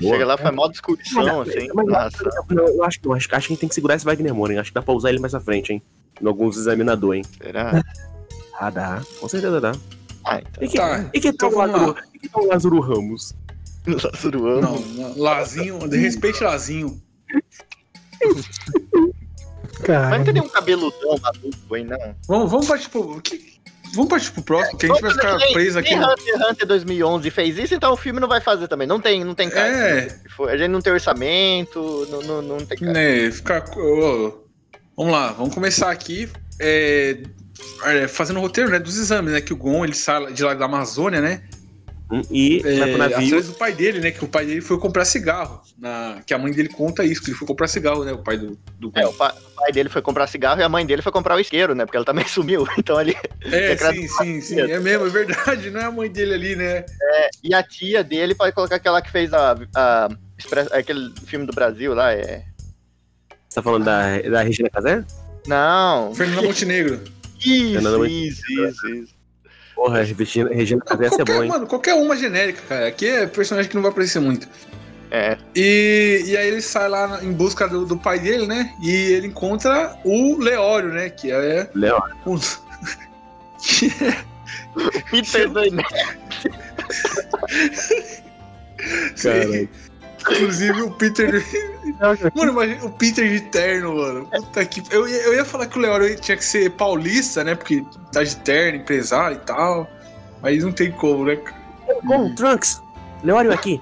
chega lá, faz mó discussão, Mas, assim. mas, Nossa. não, eu acho que não. Acho, acho que a gente tem que segurar esse Wagner Moura, hein? Acho que dá pra usar ele mais à frente, hein? Em alguns examinadores, hein? Será? Ah, dá. Com certeza dá. Ah, então. E que, Tá, e que tal então o vamos Lázaro, e que tal o Lázaro Ramos? Lázaro Ramos. Não, não, Lazinho, de respeite Lazinho. Cara, Mas não tem nenhum cabeludão maluco aí, não. Vamos, vamos partir pro. que- vamos partir pro próximo, que a gente vai ficar Nem- preso aqui. no- Hunter x Hunter 2011 fez isso, então o filme não vai fazer também. Não tem, não tem cara. É, A gente não tem orçamento, não, não, não tem cara. né? Ficar. ô, vamos lá, vamos começar aqui. é, é, fazendo o roteiro né, dos exames, né? Que o Gon ele sai de lá da Amazônia, né? E vai É, pro navio. do pai dele, né? Que o pai dele foi comprar cigarro. Na, que a mãe dele conta isso, que ele foi comprar cigarro, né? O pai do, do É, o pai, o pai dele foi comprar cigarro e a mãe dele foi comprar o isqueiro, né? Porque ela também sumiu. Então ali. É, sim, sim, sim. É mesmo, é verdade. Não é a mãe dele ali, né? E a tia dele pode colocar aquela que fez a, a- aquele filme do Brasil lá, é. Você tá falando da, da Regina Casé? Não, Fernanda Montenegro. Isso, Fernanda Montenegro. isso, isso, isso. Porra, Regina, Regina Casé Qualquer, bom, hein? mano, qualquer uma genérica, cara. Aqui é personagem que não vai aparecer muito. É. E, e aí ele sai lá em busca do, do pai dele, né? E ele encontra o Leório, né? Que é Léo, um. que é O Peter Doiné. Caralho. Inclusive o Peter. Mano, imagina o Peter de terno, mano. Puta que. Eu ia, eu ia falar que o Leório tinha que ser paulista, né? Porque tá de terno, empresário e tal. Mas não tem como, né? cara? Bom, Trunks, Leório aqui.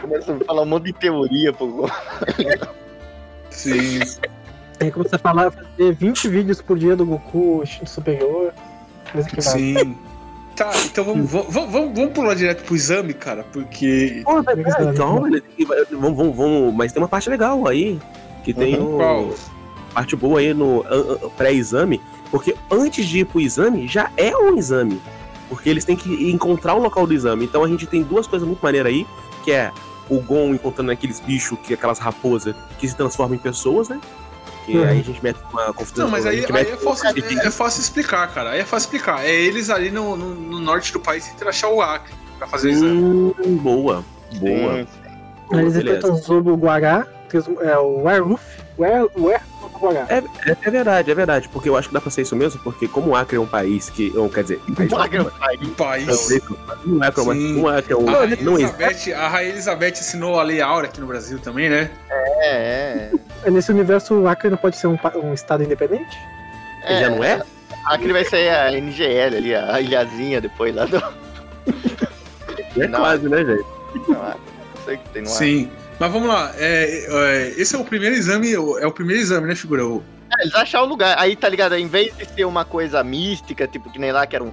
Começa a falar um monte de teoria, pô. Sim. Aí começa a falar, fazer 20 vídeos por dia do Goku superior. Coisa que vai. Sim. Tá, então vamos, vamos, vamos, vamos pular direto pro exame, cara, porque. Pô, então, vamos, vamos, vamos, mas tem uma parte legal aí, que tem Uhum, o, qual? parte boa aí no pré-exame, porque antes de ir pro exame, já é um exame. Porque eles têm que encontrar o local do exame. Então a gente tem duas coisas muito maneiras aí, que é o Gon encontrando aqueles bichos, que aquelas raposas que se transformam em pessoas, né? Que Uhum. aí a gente mete uma confusão. Não, mas aí, aí mete é, fácil, é, é fácil explicar, cara. Aí é fácil explicar. É eles ali no, no, no norte do país tentando achar o Acre pra fazer o exame. Hum, boa, boa. Sim, boa, eles enfrentam o Guará, é o Werewolf. Were, Were Guará. É, é, é verdade, é verdade, porque eu acho que dá pra ser isso mesmo, porque como o Acre é um país que. Ou, quer dizer, um país Pai. O país. não é como Sim. um Acre é um. A Rainha, Não. Elizabeth, a Rainha Elizabeth assinou a Lei Áurea aqui no Brasil também, né? É, é. Nesse universo, o Acre não pode ser um, um estado independente? Já não é? Aquele vai ser a NGL ali, a ilhazinha depois lá do. É Não. quase, né, gente? Não, não sei que tem no ar. Sim. Mas vamos lá. é, é, esse é o primeiro exame, é o primeiro exame, né, figura? O- É, eles acharam o lugar. Aí, tá ligado? Em vez de ser uma coisa mística, tipo, que nem lá, que era um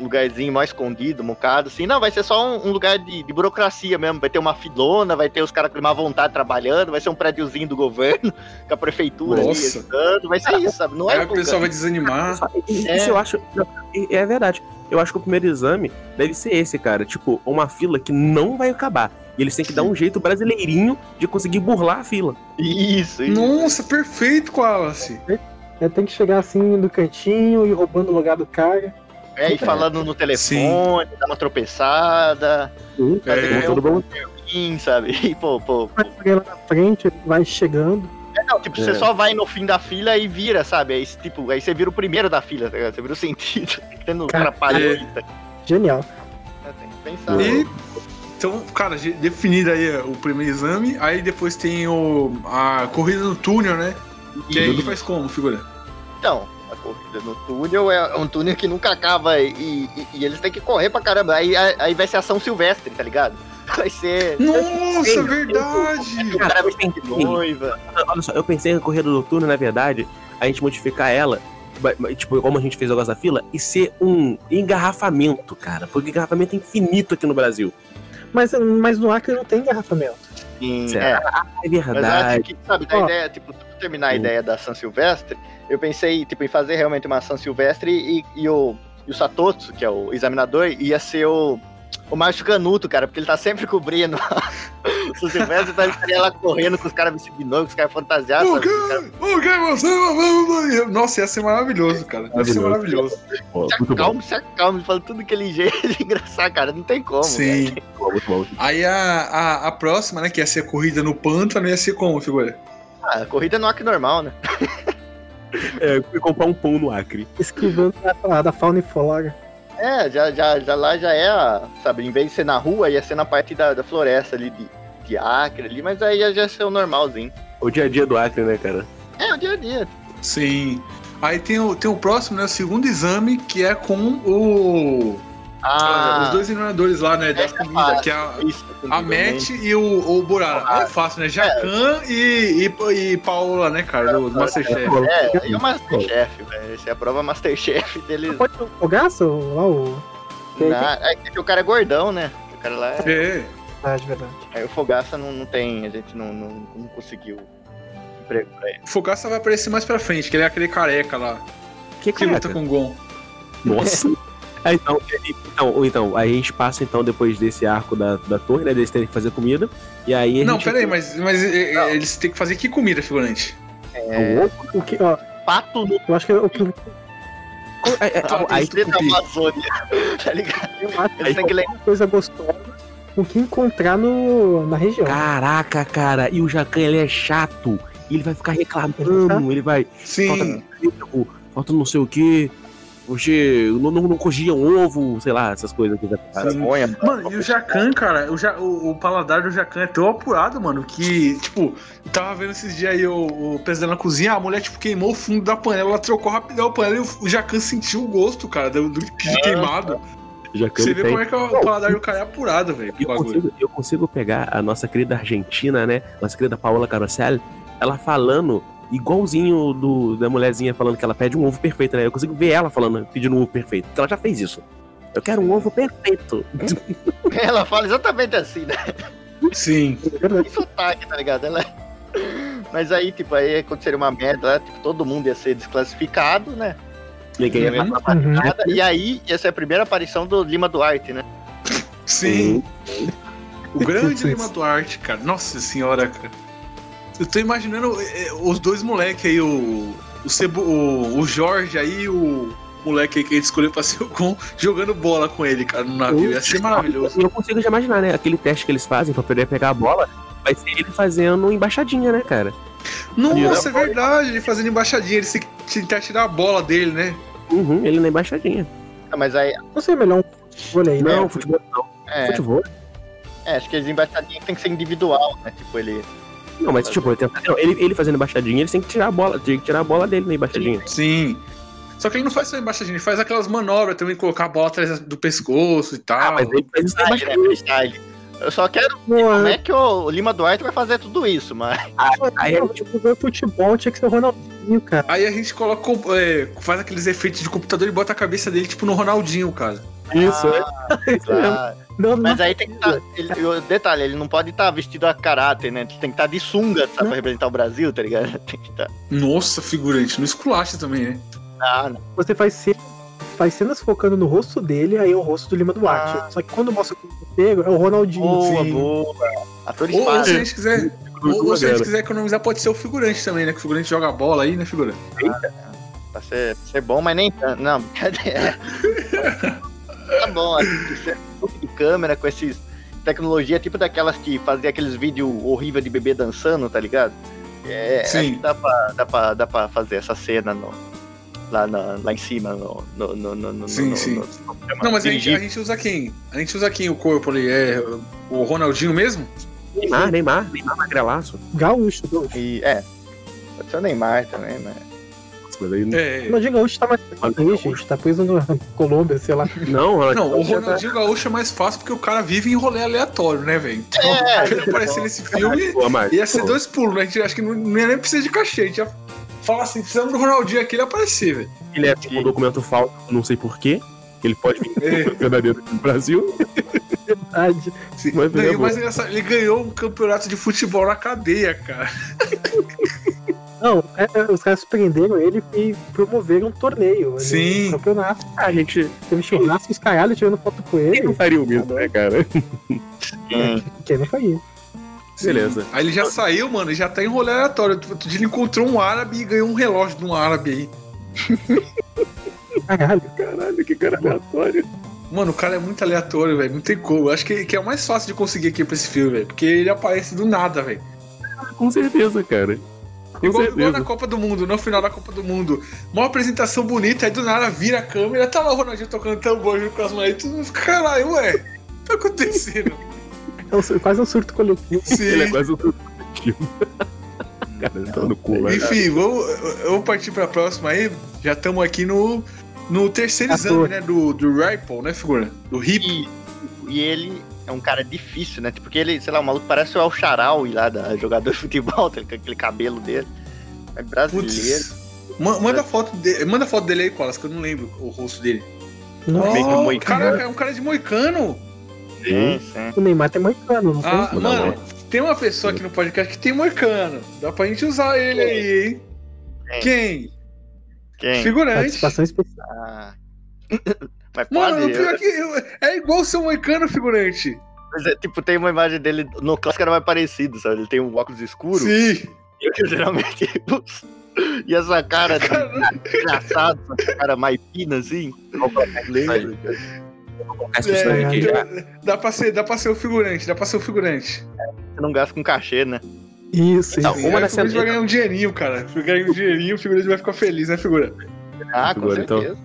lugarzinho mais escondido, mocado, assim, não, vai ser só um, um lugar de, de burocracia mesmo. Vai ter uma filona, vai ter os caras com má vontade trabalhando, vai ser um prédiozinho do governo, com a prefeitura ali, Nossa. ajudando, vai ser isso, sabe? Não Aí é o pessoal vai desanimar. Só- Isso É. eu acho. É verdade. Eu acho que o primeiro exame deve ser esse, cara. Tipo, uma fila que não vai acabar. E eles têm que dar um jeito brasileirinho de conseguir burlar a fila. Isso, isso. Nossa, perfeito, Wallace. É, tem que chegar assim do cantinho e roubando o lugar do cara. É, e falando no telefone, dar uma tropeçada, É, Tudo bom? sim, sabe? E, pô, pô, Vai chegar lá na frente, vai chegando. É, não, tipo, você É. só vai no fim da fila e vira, sabe? Aí, tipo, aí você vira o primeiro da fila, tá ligado? Você vira o sentido. Tendo Cara, atrapalhota. Genial. É, tem que pensar. E, então, cara, de- definido aí o primeiro exame. Aí depois tem o, a corrida no túnel, né? Que aí E- faz como, figura? Então, corrida no túnel é um túnel que nunca acaba e, e- e eles têm que correr pra caramba. Aí, aí vai ser ação silvestre, tá ligado? Vai ser. Nossa, Sim. verdade! O cara eu de pensei- noiva. Olha só, eu pensei na corrida noturna, na verdade, a gente modificar ela, tipo, como a gente fez o negócio da fila, e ser um engarrafamento, cara. Porque engarrafamento é infinito aqui no Brasil. Mas, mas no Acre não tem engarrafamento. Sim, é. É Mas acho verdade. que, sabe, da Ó. ideia, tipo, terminar a Sim. ideia da São Silvestre, eu pensei, tipo, em fazer realmente uma São Silvestre e, e o, e o Satotsu, que é o examinador, ia ser o, o Márcio Canuto, cara, porque ele tá sempre cobrindo o São Silvestre, ele estaria lá correndo com os caras vestidos de noivo, com os caras fantasiados, O que? O que você. Nossa, ia ser maravilhoso, cara. Ia ser maravilhoso. Pô, Se acalme, se acalme, falando tudo aquele jeito engraçado, cara, não tem como, Sim. Aí a, a, a próxima, né, que ia ser a corrida no pântano, ia ser como, figura? Ah, a corrida no Acre normal, né? É, eu fui comprar um pão no Acre. Esquivando a, a da fauna e flora. É, já, já, já lá já é, a, sabe, em vez de ser na rua, ia ser na parte da, da floresta ali, de, de Acre ali, mas aí já ia ser o normalzinho. O dia a dia do Acre, né, cara? É, o dia a dia. Sim. Aí tem o, tem o próximo, né, o segundo exame, que é com o. Ah, os dois treinadores lá, né, da é comida, fácil. que é a, isso, a Matt e o, o Burara. Aí é fácil, né? Jacan e, e, e Paola, né, cara, do, do Masterchef. É, e o Masterchef, velho. Essa é a prova Masterchef deles. Pode ser o Fogaça, o- lá o. Na, é que o cara é gordão, né? O cara lá é. É. Ah, de verdade. Aí o Fogaça não, não tem, a gente não, não, não conseguiu emprego pra ele. O Fogaça vai aparecer mais pra frente, que ele é aquele careca lá, Que que luta com o Gon. Nossa. Ah, então, então, então, aí a gente passa então depois desse arco da, da torre, né? Deles terem que fazer comida. E aí a Não, gente. peraí, mas, mas é, é, eles têm que fazer que comida, figurante? É o? O que, ó, Pato no eu acho que o que eu É, é, aí tu da Amazônia. Tá ligado? acho Eles têm que ler. uma coisa gostosa o que encontrar no, na região. Caraca, cara, e o Jacan ele é chato. E ele vai ficar reclamando, ele vai. Sim. Falta, falta não sei o que. Hoje não, não, não cogiam ovo, sei lá, essas coisas que já Vergonha, Mano, e o Jacan, cara, o, ja, o, o paladar do Jacan é tão apurado, mano, que, tipo, eu tava vendo esses dias aí o, o Pesadelo na cozinha, a mulher, tipo, queimou o fundo da panela, ela trocou rapidão a panela e o, o Jacan sentiu o gosto, cara, do, do de queimado. Jacan Você vê tem. como é que o paladar do cara é apurado, velho. Eu eu consigo pegar a nossa querida Argentina, né? Nossa querida Paola Carosel, ela falando igualzinho do, da mulherzinha falando que ela pede um ovo perfeito, né? Eu consigo ver ela falando, pedindo um ovo perfeito. Porque ela já fez isso. Eu quero um ovo perfeito. Ela fala exatamente assim, né? Sim. É. Tem sotaque, tá ligado? Ela... Mas aí, tipo, aí aconteceria uma merda lá, tipo, todo mundo ia ser desclassificado, né? Ninguém ia Uhum. passar Uhum. Nada, E aí, ia ser a primeira aparição do Lima Duarte, né? Sim. O grande Lima Duarte, cara. Nossa senhora, cara. Eu tô imaginando eh, os dois moleques aí, o. O, Cebu, o, o Jorge aí, o moleque aí que a gente escolheu pra ser o Gon, jogando bola com ele, cara, no navio. Ia ser maravilhoso. Eu consigo já imaginar, né? Aquele teste que eles fazem pra poder pegar a bola, vai ser ele fazendo embaixadinha, né, cara? Nossa, é verdade, ele fazendo embaixadinha, ele se tentar tirar a bola dele, né? Uhum, ele na embaixadinha. Ah, Mas aí, Não sei melhor um vôlei aí, né? Não, futebol não. é, Futebol. é, acho que as embaixadinhas tem que ser individual, né? Tipo, ele. Não, mas tipo, ele, tenta- não, ele, ele fazendo embaixadinha, ele tem que tirar a bola, tem que tirar a bola dele na embaixadinha. Sim. Só que ele não faz só embaixadinha, ele faz aquelas manobras também, colocar a bola atrás do pescoço e tal. Ah, mas ele faz isso na Freestyle, né? embaixadinha. Eu só quero Não, como é, é que o Lima Duarte vai fazer tudo isso, mas. Aí é tipo, ver futebol tinha que ser o Ronaldinho, cara. Aí a gente coloca, é, faz aqueles efeitos de computador e bota a cabeça dele, tipo, no Ronaldinho, cara. Isso, é. Claro. Não, não, Mas aí tem que estar. detalhe, ele não pode estar vestido a caráter, né? Tem que estar de sunga, sabe, pra representar o Brasil, tá ligado? Tem que estar. Nossa, figurante, no esculacha também, né? Ah, não. você faz cenas, faz cenas focando no rosto dele, aí é o rosto do Lima Duarte. Ah. Só que quando mostra o inteiro, é o Ronaldinho. Boa, sim. boa. Ator Ou, ou se a gente quiser. Ou, ou se a gente quiser economizar, pode ser o figurante também, né? Que o figurante joga bola aí, né, figurante? Pra ser, pra ser bom, mas nem tanto. Não, brincadeira. tá bom, ser truque de câmera com esses tecnologia tipo daquelas que fazia aqueles vídeos horríveis de bebê dançando, tá ligado? É, Sim. dá pra, dá, pra, dá pra fazer essa cena no, lá, na- lá em cima, no. no, no, no, no Sim, no- sim. no- no- Não, mas a gente, a gente usa quem? A gente usa quem o corpo ali? É o Ronaldinho mesmo? Neymar, Neymar, Neymar magrelaço. Gaúcho, gaúcho. E, é, pode ser o Neymar também, mas. Mas aí- É. Ronaldinho Gaúcho tá mais aí, gente. Tá preso na Colômbia, sei lá. Não, Não, o tá- Ronaldinho Gaúcho é mais fácil porque o cara vive em rolê aleatório, né, velho? Então, É, ele aparecer nesse filme Marcos, ia ser pô. dois pulos, né? A gente acha que não, não ia nem precisar de cachê. A gente ia falar assim, precisamos do Ronaldinho aqui ele aparecer, velho. Ele é tipo um documento falso, não sei porquê. Ele pode vir É. verdadeiro aqui no Brasil. Verdade. Sim. Mas lembra. mais engraçado, ele ganhou um campeonato de futebol na cadeia, cara. Não, é, é, os caras prenderam ele e promoveram um torneio. Sim. Um campeonato. A gente Teve churrasco, os caralho tirando foto com quem não ele. faria o mesmo, né, cara? Hum, Quem não faria? Beleza. Aí ele já saiu, mano, e já tá em rolê aleatório. Outro dia ele encontrou um árabe e ganhou um relógio de um árabe aí. Caralho. Caralho, que cara aleatório. Mano, o cara é muito aleatório, velho. Não tem como. Eu acho que, que é o mais fácil de conseguir aqui pra esse filme, velho. Porque ele aparece do nada, velho. Com certeza, cara. Igual, igual na Copa do Mundo, no final da Copa do Mundo. Uma apresentação bonita, aí do nada vira a câmera, tá lá o Ronaldinho tocando tambor junto com as mulheres. Todo mundo fica, caralho, ué. O que tá acontecendo? É um- quase um surto coletivo. Ele é Sim. quase um coletivo. cara, ele tá no cu, velho. Enfim, vamos, vamos partir pra próxima aí. Já estamos aqui no, no terceiro Ator. exame, né? Do, do Ripple, né, figura? Do Hip. E, e ele é um cara difícil, né? Porque ele, sei lá, o maluco parece o El Charal lá da jogador de futebol, tá com aquele cabelo dele. É brasileiro. Manda foto, de, manda foto dele aí, Colas, que eu não lembro o rosto dele. Nossa, Meio que Oh, moicano. cara, é um cara de moicano. Sim, sim. o Neymar tem moicano, não Ah, tem? mano, tem uma pessoa aqui no podcast que tem moicano. Dá pra gente usar ele aí, hein? Quem? Quem? Quem? Figurante. Participação especial. Ah. Mas Mano, pode. o pior é que eu- é igual o seu moicano, figurante. Mas é, tipo, tem uma imagem dele no clássico era mais parecido, sabe? Ele tem um óculos escuro. Sim. Eu, geralmente. E essa cara de engraçado, essa cara mais fina assim. Lembra, É, aqui já. dá, pra ser, dá pra ser o figurante, dá pra ser o figurante. Você não gasta com cachê, né? Isso, Então, isso. uma o figurante vai ganhar um dinheirinho, cara. Vai ganhar um dinheirinho, o figurante vai ficar feliz, né, figura? Ah, com Figura, então.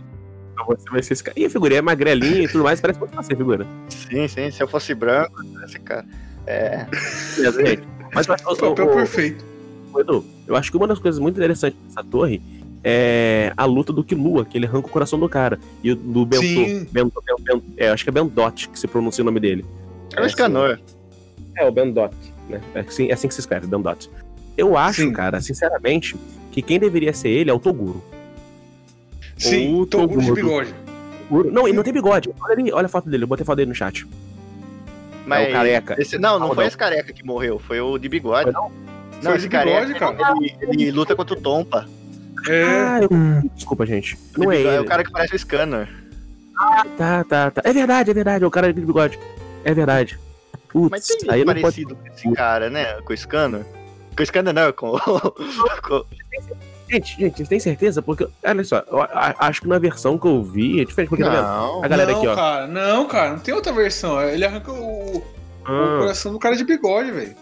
Você vai ser esse cara. Ih, a figurinha é magrelinha e tudo mais, parece muito você, figura. Sim, sim. Se eu fosse branco, esse cara. É. Beleza, gente. Mas eu acho- O papel perfeito. Edu, eu acho que uma das coisas muito interessantes dessa torre é a luta do Kilua, que ele arranca o coração do cara. E o do Bento. Sim. Bento, Bento, Bento- é, acho que é Bendot que se pronuncia o nome dele. É o Scanor. É, o Bendot. Né? É, assim, é assim que se escreve, Bendot. Eu acho, Sim. cara, sinceramente, que quem deveria ser ele é o Toguro. Sim, o Toguro de bigode. Não, ele não tem bigode. Olha, ali, olha a foto dele, eu botei a foto dele no chat. Mas É o careca. Esse, não, não Não, foi não. esse careca que morreu, foi o de bigode. Foi Não, Foi esse de bigode, careca, cara. ele, ele luta contra o Tompa. É, Ah, eu... Desculpa, gente. Não é de bigode ele. o cara que parece o Scanner. Tá, tá, tá. É verdade, é verdade. É o cara de bigode. É verdade. Putz, Mas tem aí não pode. parecido com esse cara, né? Com o Scanner. Com o Scanner não, com, com- Gente, gente, vocês têm certeza? Porque, olha só, eu a- acho que na versão que eu vi é diferente. Porque, tá vendo? Não. A galera não, aqui, ó. cara, não, cara, não tem outra versão. Ele arranca o, o Ah, coração do cara de bigode, velho.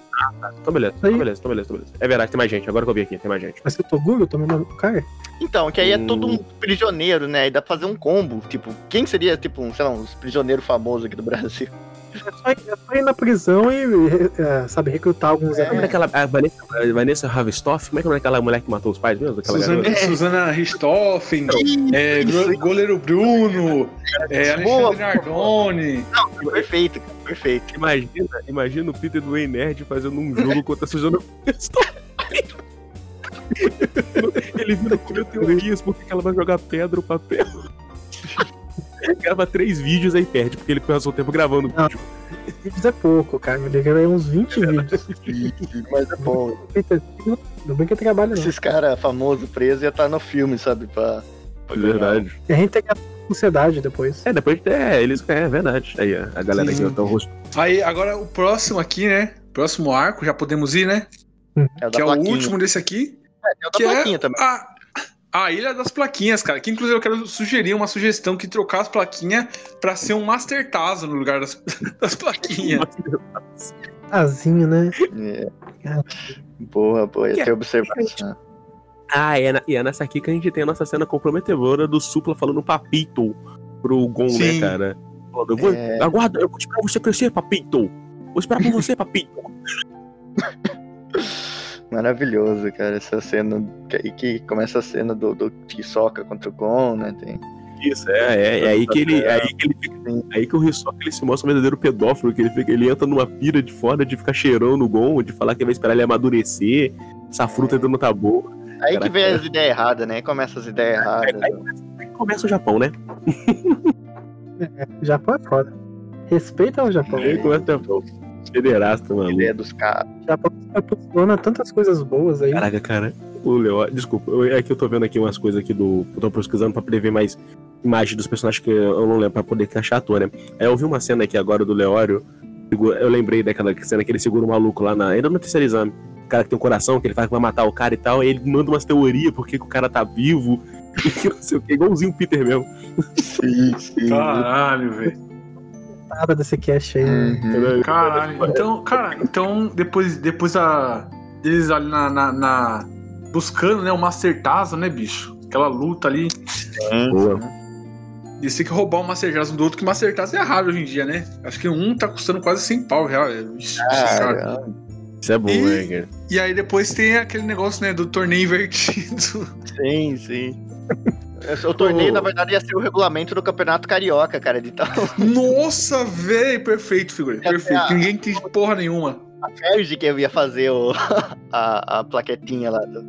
então beleza, então beleza, então beleza, então beleza. É verdade, tem mais gente. Agora que eu vi aqui, tem mais gente. mas se o Toguro também não o cara? Então, que aí é Hum. todo um prisioneiro, né? E dá pra fazer um combo. Tipo, quem seria, tipo, um, sei lá, um prisioneiro famoso aqui do Brasil? É só, é só ir na prisão e, é, sabe, recrutar alguns Como é aquela. A Vanessa, a Vanessa Ravistoff? Como é que é aquela mulher que matou os pais mesmo? Aquela Suzana? Susana é, Isso, go- goleiro Bruno, é, Alexandre Nardoni. Perfeito, cara, perfeito. Imagina, imagina o Peter do Ei Nerd fazendo um jogo contra a Suzana Ravistoff. Ele vira com teorias porque que ela vai jogar pedra ou papel. Grava três vídeos aí perde, porque ele passou o tempo gravando o Ah. vídeo. Vídeos é pouco, cara. Eu liguei uns 20 vídeos. Mas é bom. Não bem que trabalha, não. Esses caras famosos presos ia estar no filme, sabe? Pra, pra. Verdade. E a gente tem que a sociedade depois. É, depois é, eles. É verdade. Aí, a galera Sim. aqui, tá o rosto. Aí, agora o próximo aqui, né? Próximo arco, já podemos ir, né? É o da Que é o plaquinha. último desse aqui. É, tem o da que é plaquinha também. a, a Ilha das Plaquinhas, cara. Que inclusive eu quero sugerir uma sugestão que trocar as plaquinhas pra ser um Master Tazo no lugar das, das plaquinhas. Azinho, né? É. Boa, boa. Que Ia é- ter observação. Ah, é, na- e é nessa aqui que a gente tem a nossa cena comprometedora do Supla falando papito pro Gon, Sim. né, cara? Falando, eu vou, É. aguarda, eu vou esperar você crescer, papito. Vou esperar por você, papito. Maravilhoso, cara. Essa cena. Que, aí que começa a cena do, do Hisoka contra o Gon, né? Tem... Isso, é, é, é aí que ele, é aí que ele fica, aí que o Hisoka ele se mostra um verdadeiro pedófilo, que ele fica, ele entra numa pira de foda de ficar cheirando o Gon, de falar que vai esperar ele amadurecer, essa fruta ainda não tá boa. Aí que vem as ideias erradas, né? Aí começa as ideias erradas. Aí começa o Japão, né? O Japão é foda. Respeita o Japão. Aí começa o Japão. Federasta, mano. ideia dos caras. Japão proporciona tantas coisas boas aí. Caraca, cara. O Leo, desculpa, eu- é que eu tô vendo aqui umas coisas aqui do. Eu tô pesquisando pra poder ver mais imagens dos personagens que eu não lembro pra poder encaixar a ator, né? Aí eu vi uma cena aqui agora do Leório. Eu lembrei daquela cena que ele segura o maluco lá na. Ainda no terceiro exame. O cara que tem um coração, que ele faz que vai matar o cara e tal. Aí ele manda umas teorias porque que o cara tá vivo. E que não sei o que, igualzinho o Peter mesmo. Sim, sim. Caralho, velho. Nada desse cast aí. Uhum. Entendeu? Caralho. Então, cara, então depois, depois a, deles ali na, na- na- buscando, né, o Master Tazo, né, bicho? Aquela luta ali. Boa. Eles têm que roubar o Master Tazo um do outro, que o Master Tazo é raro hoje em dia, né? Acho que um tá custando quase 100 pau real. É, Ixi, cara. Isso é bom, E- né, cara? E aí depois tem aquele negócio, né, do torneio invertido. sim, sim. Esse- O torneio, na verdade, ia ser o regulamento do Campeonato Carioca, cara. De tal. Nossa, velho, perfeito, figura. Perfeito. é. Ninguém tem porra nenhuma. A Ferg que ia fazer o, a, a plaquetinha lá do,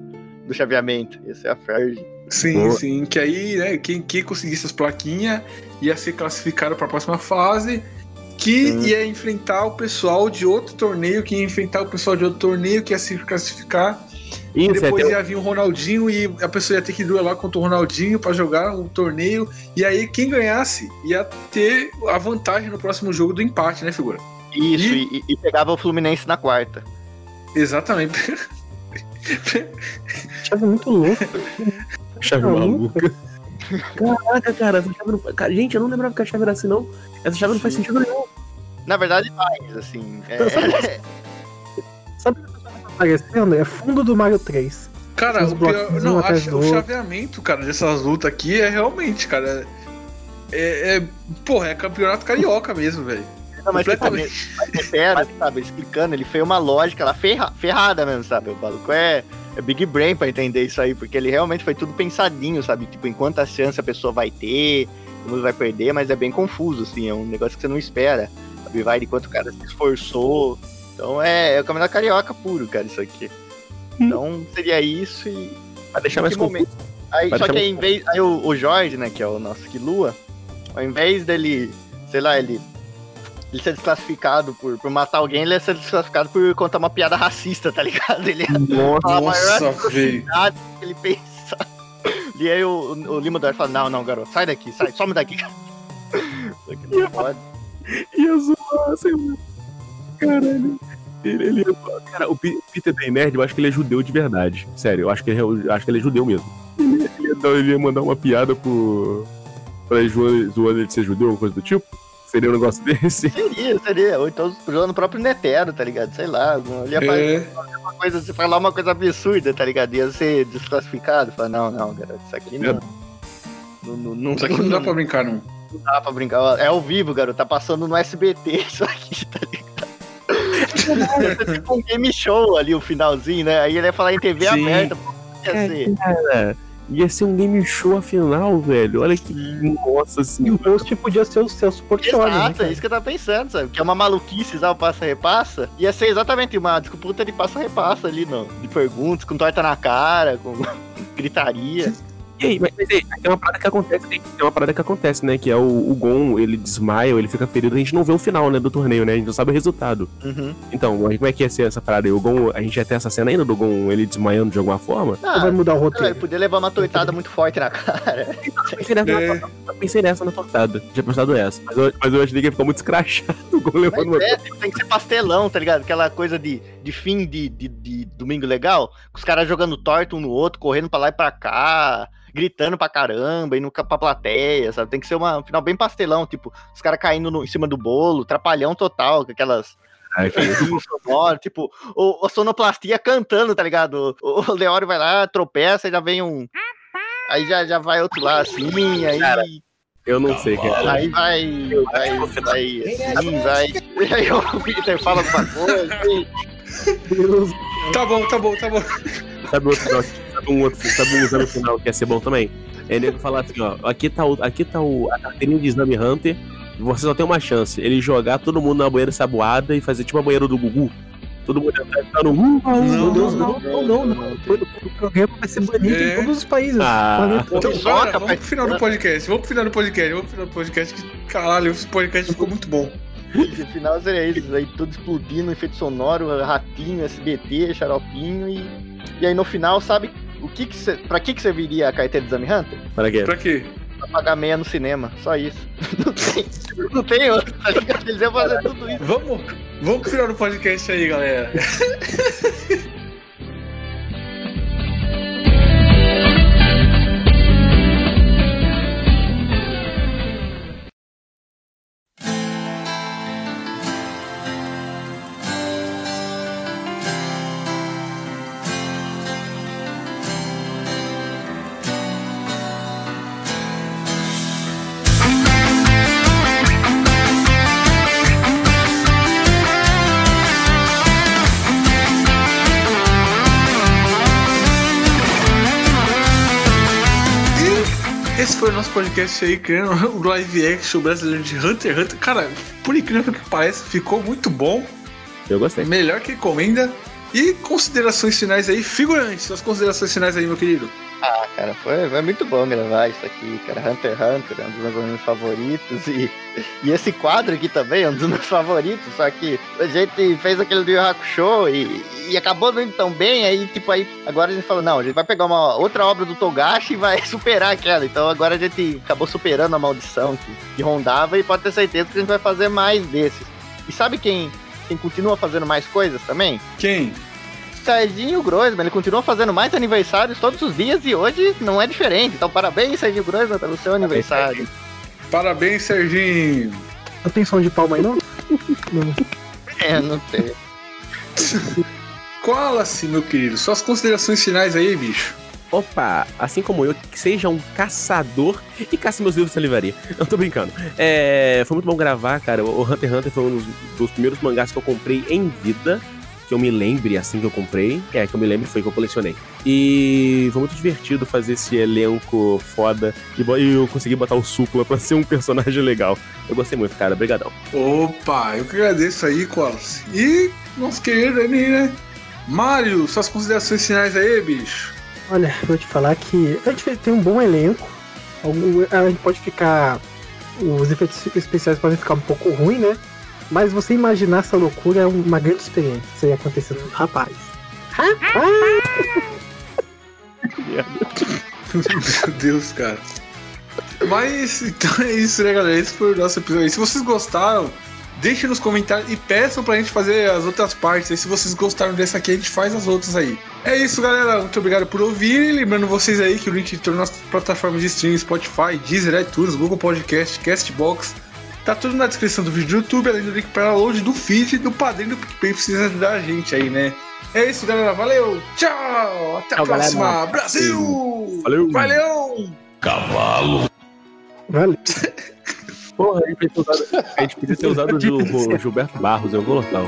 do chaveamento. Ia ser a Ferg. Sim, Boa. sim. Que aí, né, quem, quem conseguisse as plaquinhas ia ser classificado para a próxima fase. Que Sim. ia enfrentar o pessoal de outro torneio, que ia enfrentar o pessoal de outro torneio, que ia se classificar. E Isso, é depois até- ia vir o Ronaldinho e a pessoa ia ter que duelar contra o Ronaldinho para jogar o torneio. E aí, quem ganhasse ia ter a vantagem no próximo jogo do empate, né, figura? Isso, e, e- e pegava o Fluminense na quarta. Exatamente. Chave muito louco. Chave maluca. Caraca, cara, essa chave não. Cara, gente, eu não lembrava que a chave era assim, não. Essa chave não faz sentido nenhum. Na verdade, faz, assim. É, aparecendo? É fundo do Mario 3. Cara, o pior. Não, acho, o chaveamento, cara, dessas lutas aqui é realmente, cara. É. é porra, é campeonato carioca mesmo, velho. não, mas Completamente. mas sério, sabe? Explicando, ele fez uma lógica lá ferra, ferrada mesmo, sabe? O maluco é, é Big Brain pra entender isso aí, porque ele realmente foi tudo pensadinho, sabe? Tipo, em quantas chances a pessoa vai ter, todo mundo vai perder, mas é bem confuso, assim, é um negócio que você não espera. Sabe? Vai de quanto o cara se esforçou. Então é, é o campeonato carioca puro, cara, isso aqui. Então seria isso e. Pra deixar mais Que momento? confuso. Aí, Vai só que aí, em vez. Aí o, o Jorge, né, que é o nosso Kilua, ao invés dele, sei lá, ele. Ele ser desclassificado por, por matar alguém, ele ia ser desclassificado por contar uma piada racista, tá ligado? Ele ia falar a maior Nossa, que ele pensa. E aí o, o, o Lima do Ar fala, não, não, garoto, sai daqui, sai, some daqui. Só que não pode. Ia zoar, sei lá. Caralho. Ele, ele, cara, o Pe- Peter Day Nerd, eu acho que ele é judeu de verdade. Sério, eu acho que ele, é- eu acho que ele é judeu mesmo. Ele, ele ia, dar- ele ia mandar uma piada pro. pra ele zoando zoando ele de ser judeu, coisa do tipo. Seria um negócio desse. Seria, seria. Ou então usando o próprio Netero, tá ligado? Sei lá. Ele ia fazer É, uma coisa, se falar uma coisa absurda, tá ligado? Ia ser desclassificado. Fala, não, não, garoto, isso aqui não. Não, não, não, isso aqui não dá pra brincar, não. não dá pra brincar. É ao vivo, garoto. Tá passando no SBT isso aqui, tá ligado? É tipo um game show ali, o finalzinho, né? Aí ele ia falar em TV Sim. aberta. ser. Cara, ia ser um game show afinal, velho. Olha que. Nossa E o senhora. host podia ser o Celso Portioli, né, Exato, é cara? isso que eu tava pensando, sabe? Que é uma maluquice usar o passa-repassa. Ia ser exatamente uma disputa de passa-repassa ali, não. De perguntas, com torta na cara, com gritaria. E aí, mas, mas aí, tem uma parada que acontece, tem uma parada que acontece, né? Que é o, o Gon, ele desmaia, ele fica ferido, a gente não vê o final, né, do torneio, né? A gente não sabe o resultado. Uhum. Então, como é que ia ser essa parada aí? O Gon, a gente ia ter essa cena ainda do Gon ele desmaiando de alguma forma? Ou vai Ah, mudar o ele roteiro? podia levar uma tortada muito forte na cara. Eu pensei nessa, É. na, eu pensei nessa na tortada. Tinha pensado essa. Mas eu, mas eu achei que ia ficar muito escrachado o Gon levando uma. É, tem que ser pastelão, tá ligado? Aquela coisa de, de fim de, de, de domingo legal, com os caras jogando torta um no outro, correndo pra lá e pra cá, gritando pra caramba, indo pra plateia, sabe? Tem que ser uma, um final bem pastelão, tipo, os caras caindo no- em cima do bolo, trapalhão total, com aquelas Ai, tipo, o, a sonoplastia cantando, tá ligado? O, o Leório vai lá, tropeça e já vem um. Aí já, já vai outro lá assim, aí. Cara, Eu não sei, cara. Aí vai, vai, vai, assim, vai. E aí o Peter fala alguma coisa, assim. Deus. Tá bom, tá bom, tá bom. Sabe outro final? Sabe um outro, sabe um exame final que ia ser bom também? É nego falar assim, ó, aqui tá o, aqui tá o, a carteirinha de exame Hunter, você só tem uma chance, ele jogar todo mundo na banheira sabuada e fazer tipo a banheira do Gugu. Todo mundo e ficar no uh, uh, Não, Meu Deus, não, não, não, não. não. O programa vai ser banido É. em todos os países. Ah. Então, capaz- vamos pro final do podcast. Vamos pro final do podcast. Vamos pro final do podcast. Que, caralho, esse podcast ficou muito bom. No final seria isso, aí tudo explodindo, efeito sonoro, ratinho, SBT, xaropinho e. E aí no final, sabe o que que cê, pra que que serviria a carteira de exame Hunter? Para quê? Pra quê? Pra pagar meia no cinema, só isso. Não tem, não tem outro, tá ligado? Eles iam fazer tudo isso. Vamos, vamos final do podcast aí, galera. podcast aí, criando o live action brasileiro de Hunter x Hunter. Cara, por incrível que pareça, ficou muito bom. Eu gostei. Melhor que encomenda. E considerações finais aí, figurantes. As considerações finais aí, meu querido. Ah, cara, foi, foi muito bom gravar isso aqui, cara. Hunter x Hunter é um dos meus animes favoritos. E, e esse quadro aqui também é um dos meus favoritos. Só que a gente fez aquele do Hakusho e, e acabou não indo tão bem. Aí, tipo, aí agora a gente falou: não, a gente vai pegar uma outra obra do Togashi e vai superar aquela. Então agora a gente acabou superando a maldição que, que rondava e pode ter certeza que a gente vai fazer mais desses. E sabe quem, quem continua fazendo mais coisas também? Quem? Serginho Groisman, ele continua fazendo mais aniversários todos os dias e hoje não é diferente. Então, parabéns, Serginho Groisman, pelo seu aniversário. Parabéns, Serginho. Não tem som de palma aí, não? não. É, não sei. Wallace, meu querido, suas considerações finais aí, bicho. Opa, assim como eu, que seja um caçador e caça meus livros na livraria. Não tô brincando. É, foi muito bom gravar, cara. O Hunter x Hunter foi um dos, dos primeiros mangás que eu comprei em vida. Que eu me lembre assim que eu comprei. É, que eu me lembre foi que eu colecionei. E foi muito divertido fazer esse elenco foda. E eu consegui botar o Supla pra ser um personagem legal. Eu gostei muito, cara. Obrigadão. Opa, eu que agradeço aí, Wallace. E nosso querido ali, né? Mário, suas considerações finais aí, bicho. Olha, vou te falar que a gente tem um bom elenco. A gente pode ficar. Os efeitos especiais podem ficar um pouco ruins, né? Mas você imaginar essa loucura é uma grande experiência. Isso aí acontecendo. Rapaz. Rapaz! Meu Deus, cara. Mas então é isso, né, galera? Esse foi o nosso episódio. E se vocês gostaram, deixem nos comentários e peçam pra gente fazer as outras partes. E se vocês gostaram dessa aqui, a gente faz as outras aí. É isso, galera. Muito obrigado por ouvir. E lembrando vocês aí que o link de nossas plataformas de streaming, Spotify, Deezer, iTunes, Google Podcast, Castbox. Tá tudo na descrição do vídeo do YouTube, além do link para download do feed e do padrinho do PicPay precisa ajudar a gente aí, né? É isso, galera. Valeu. Tchau. Até a Tchau, galera. próxima. Brasil. Valeu. Valeu. Valeu. Porra, a gente podia ter usado, a gente podia ter usado o Gil- o Gilberto Barros em algum local.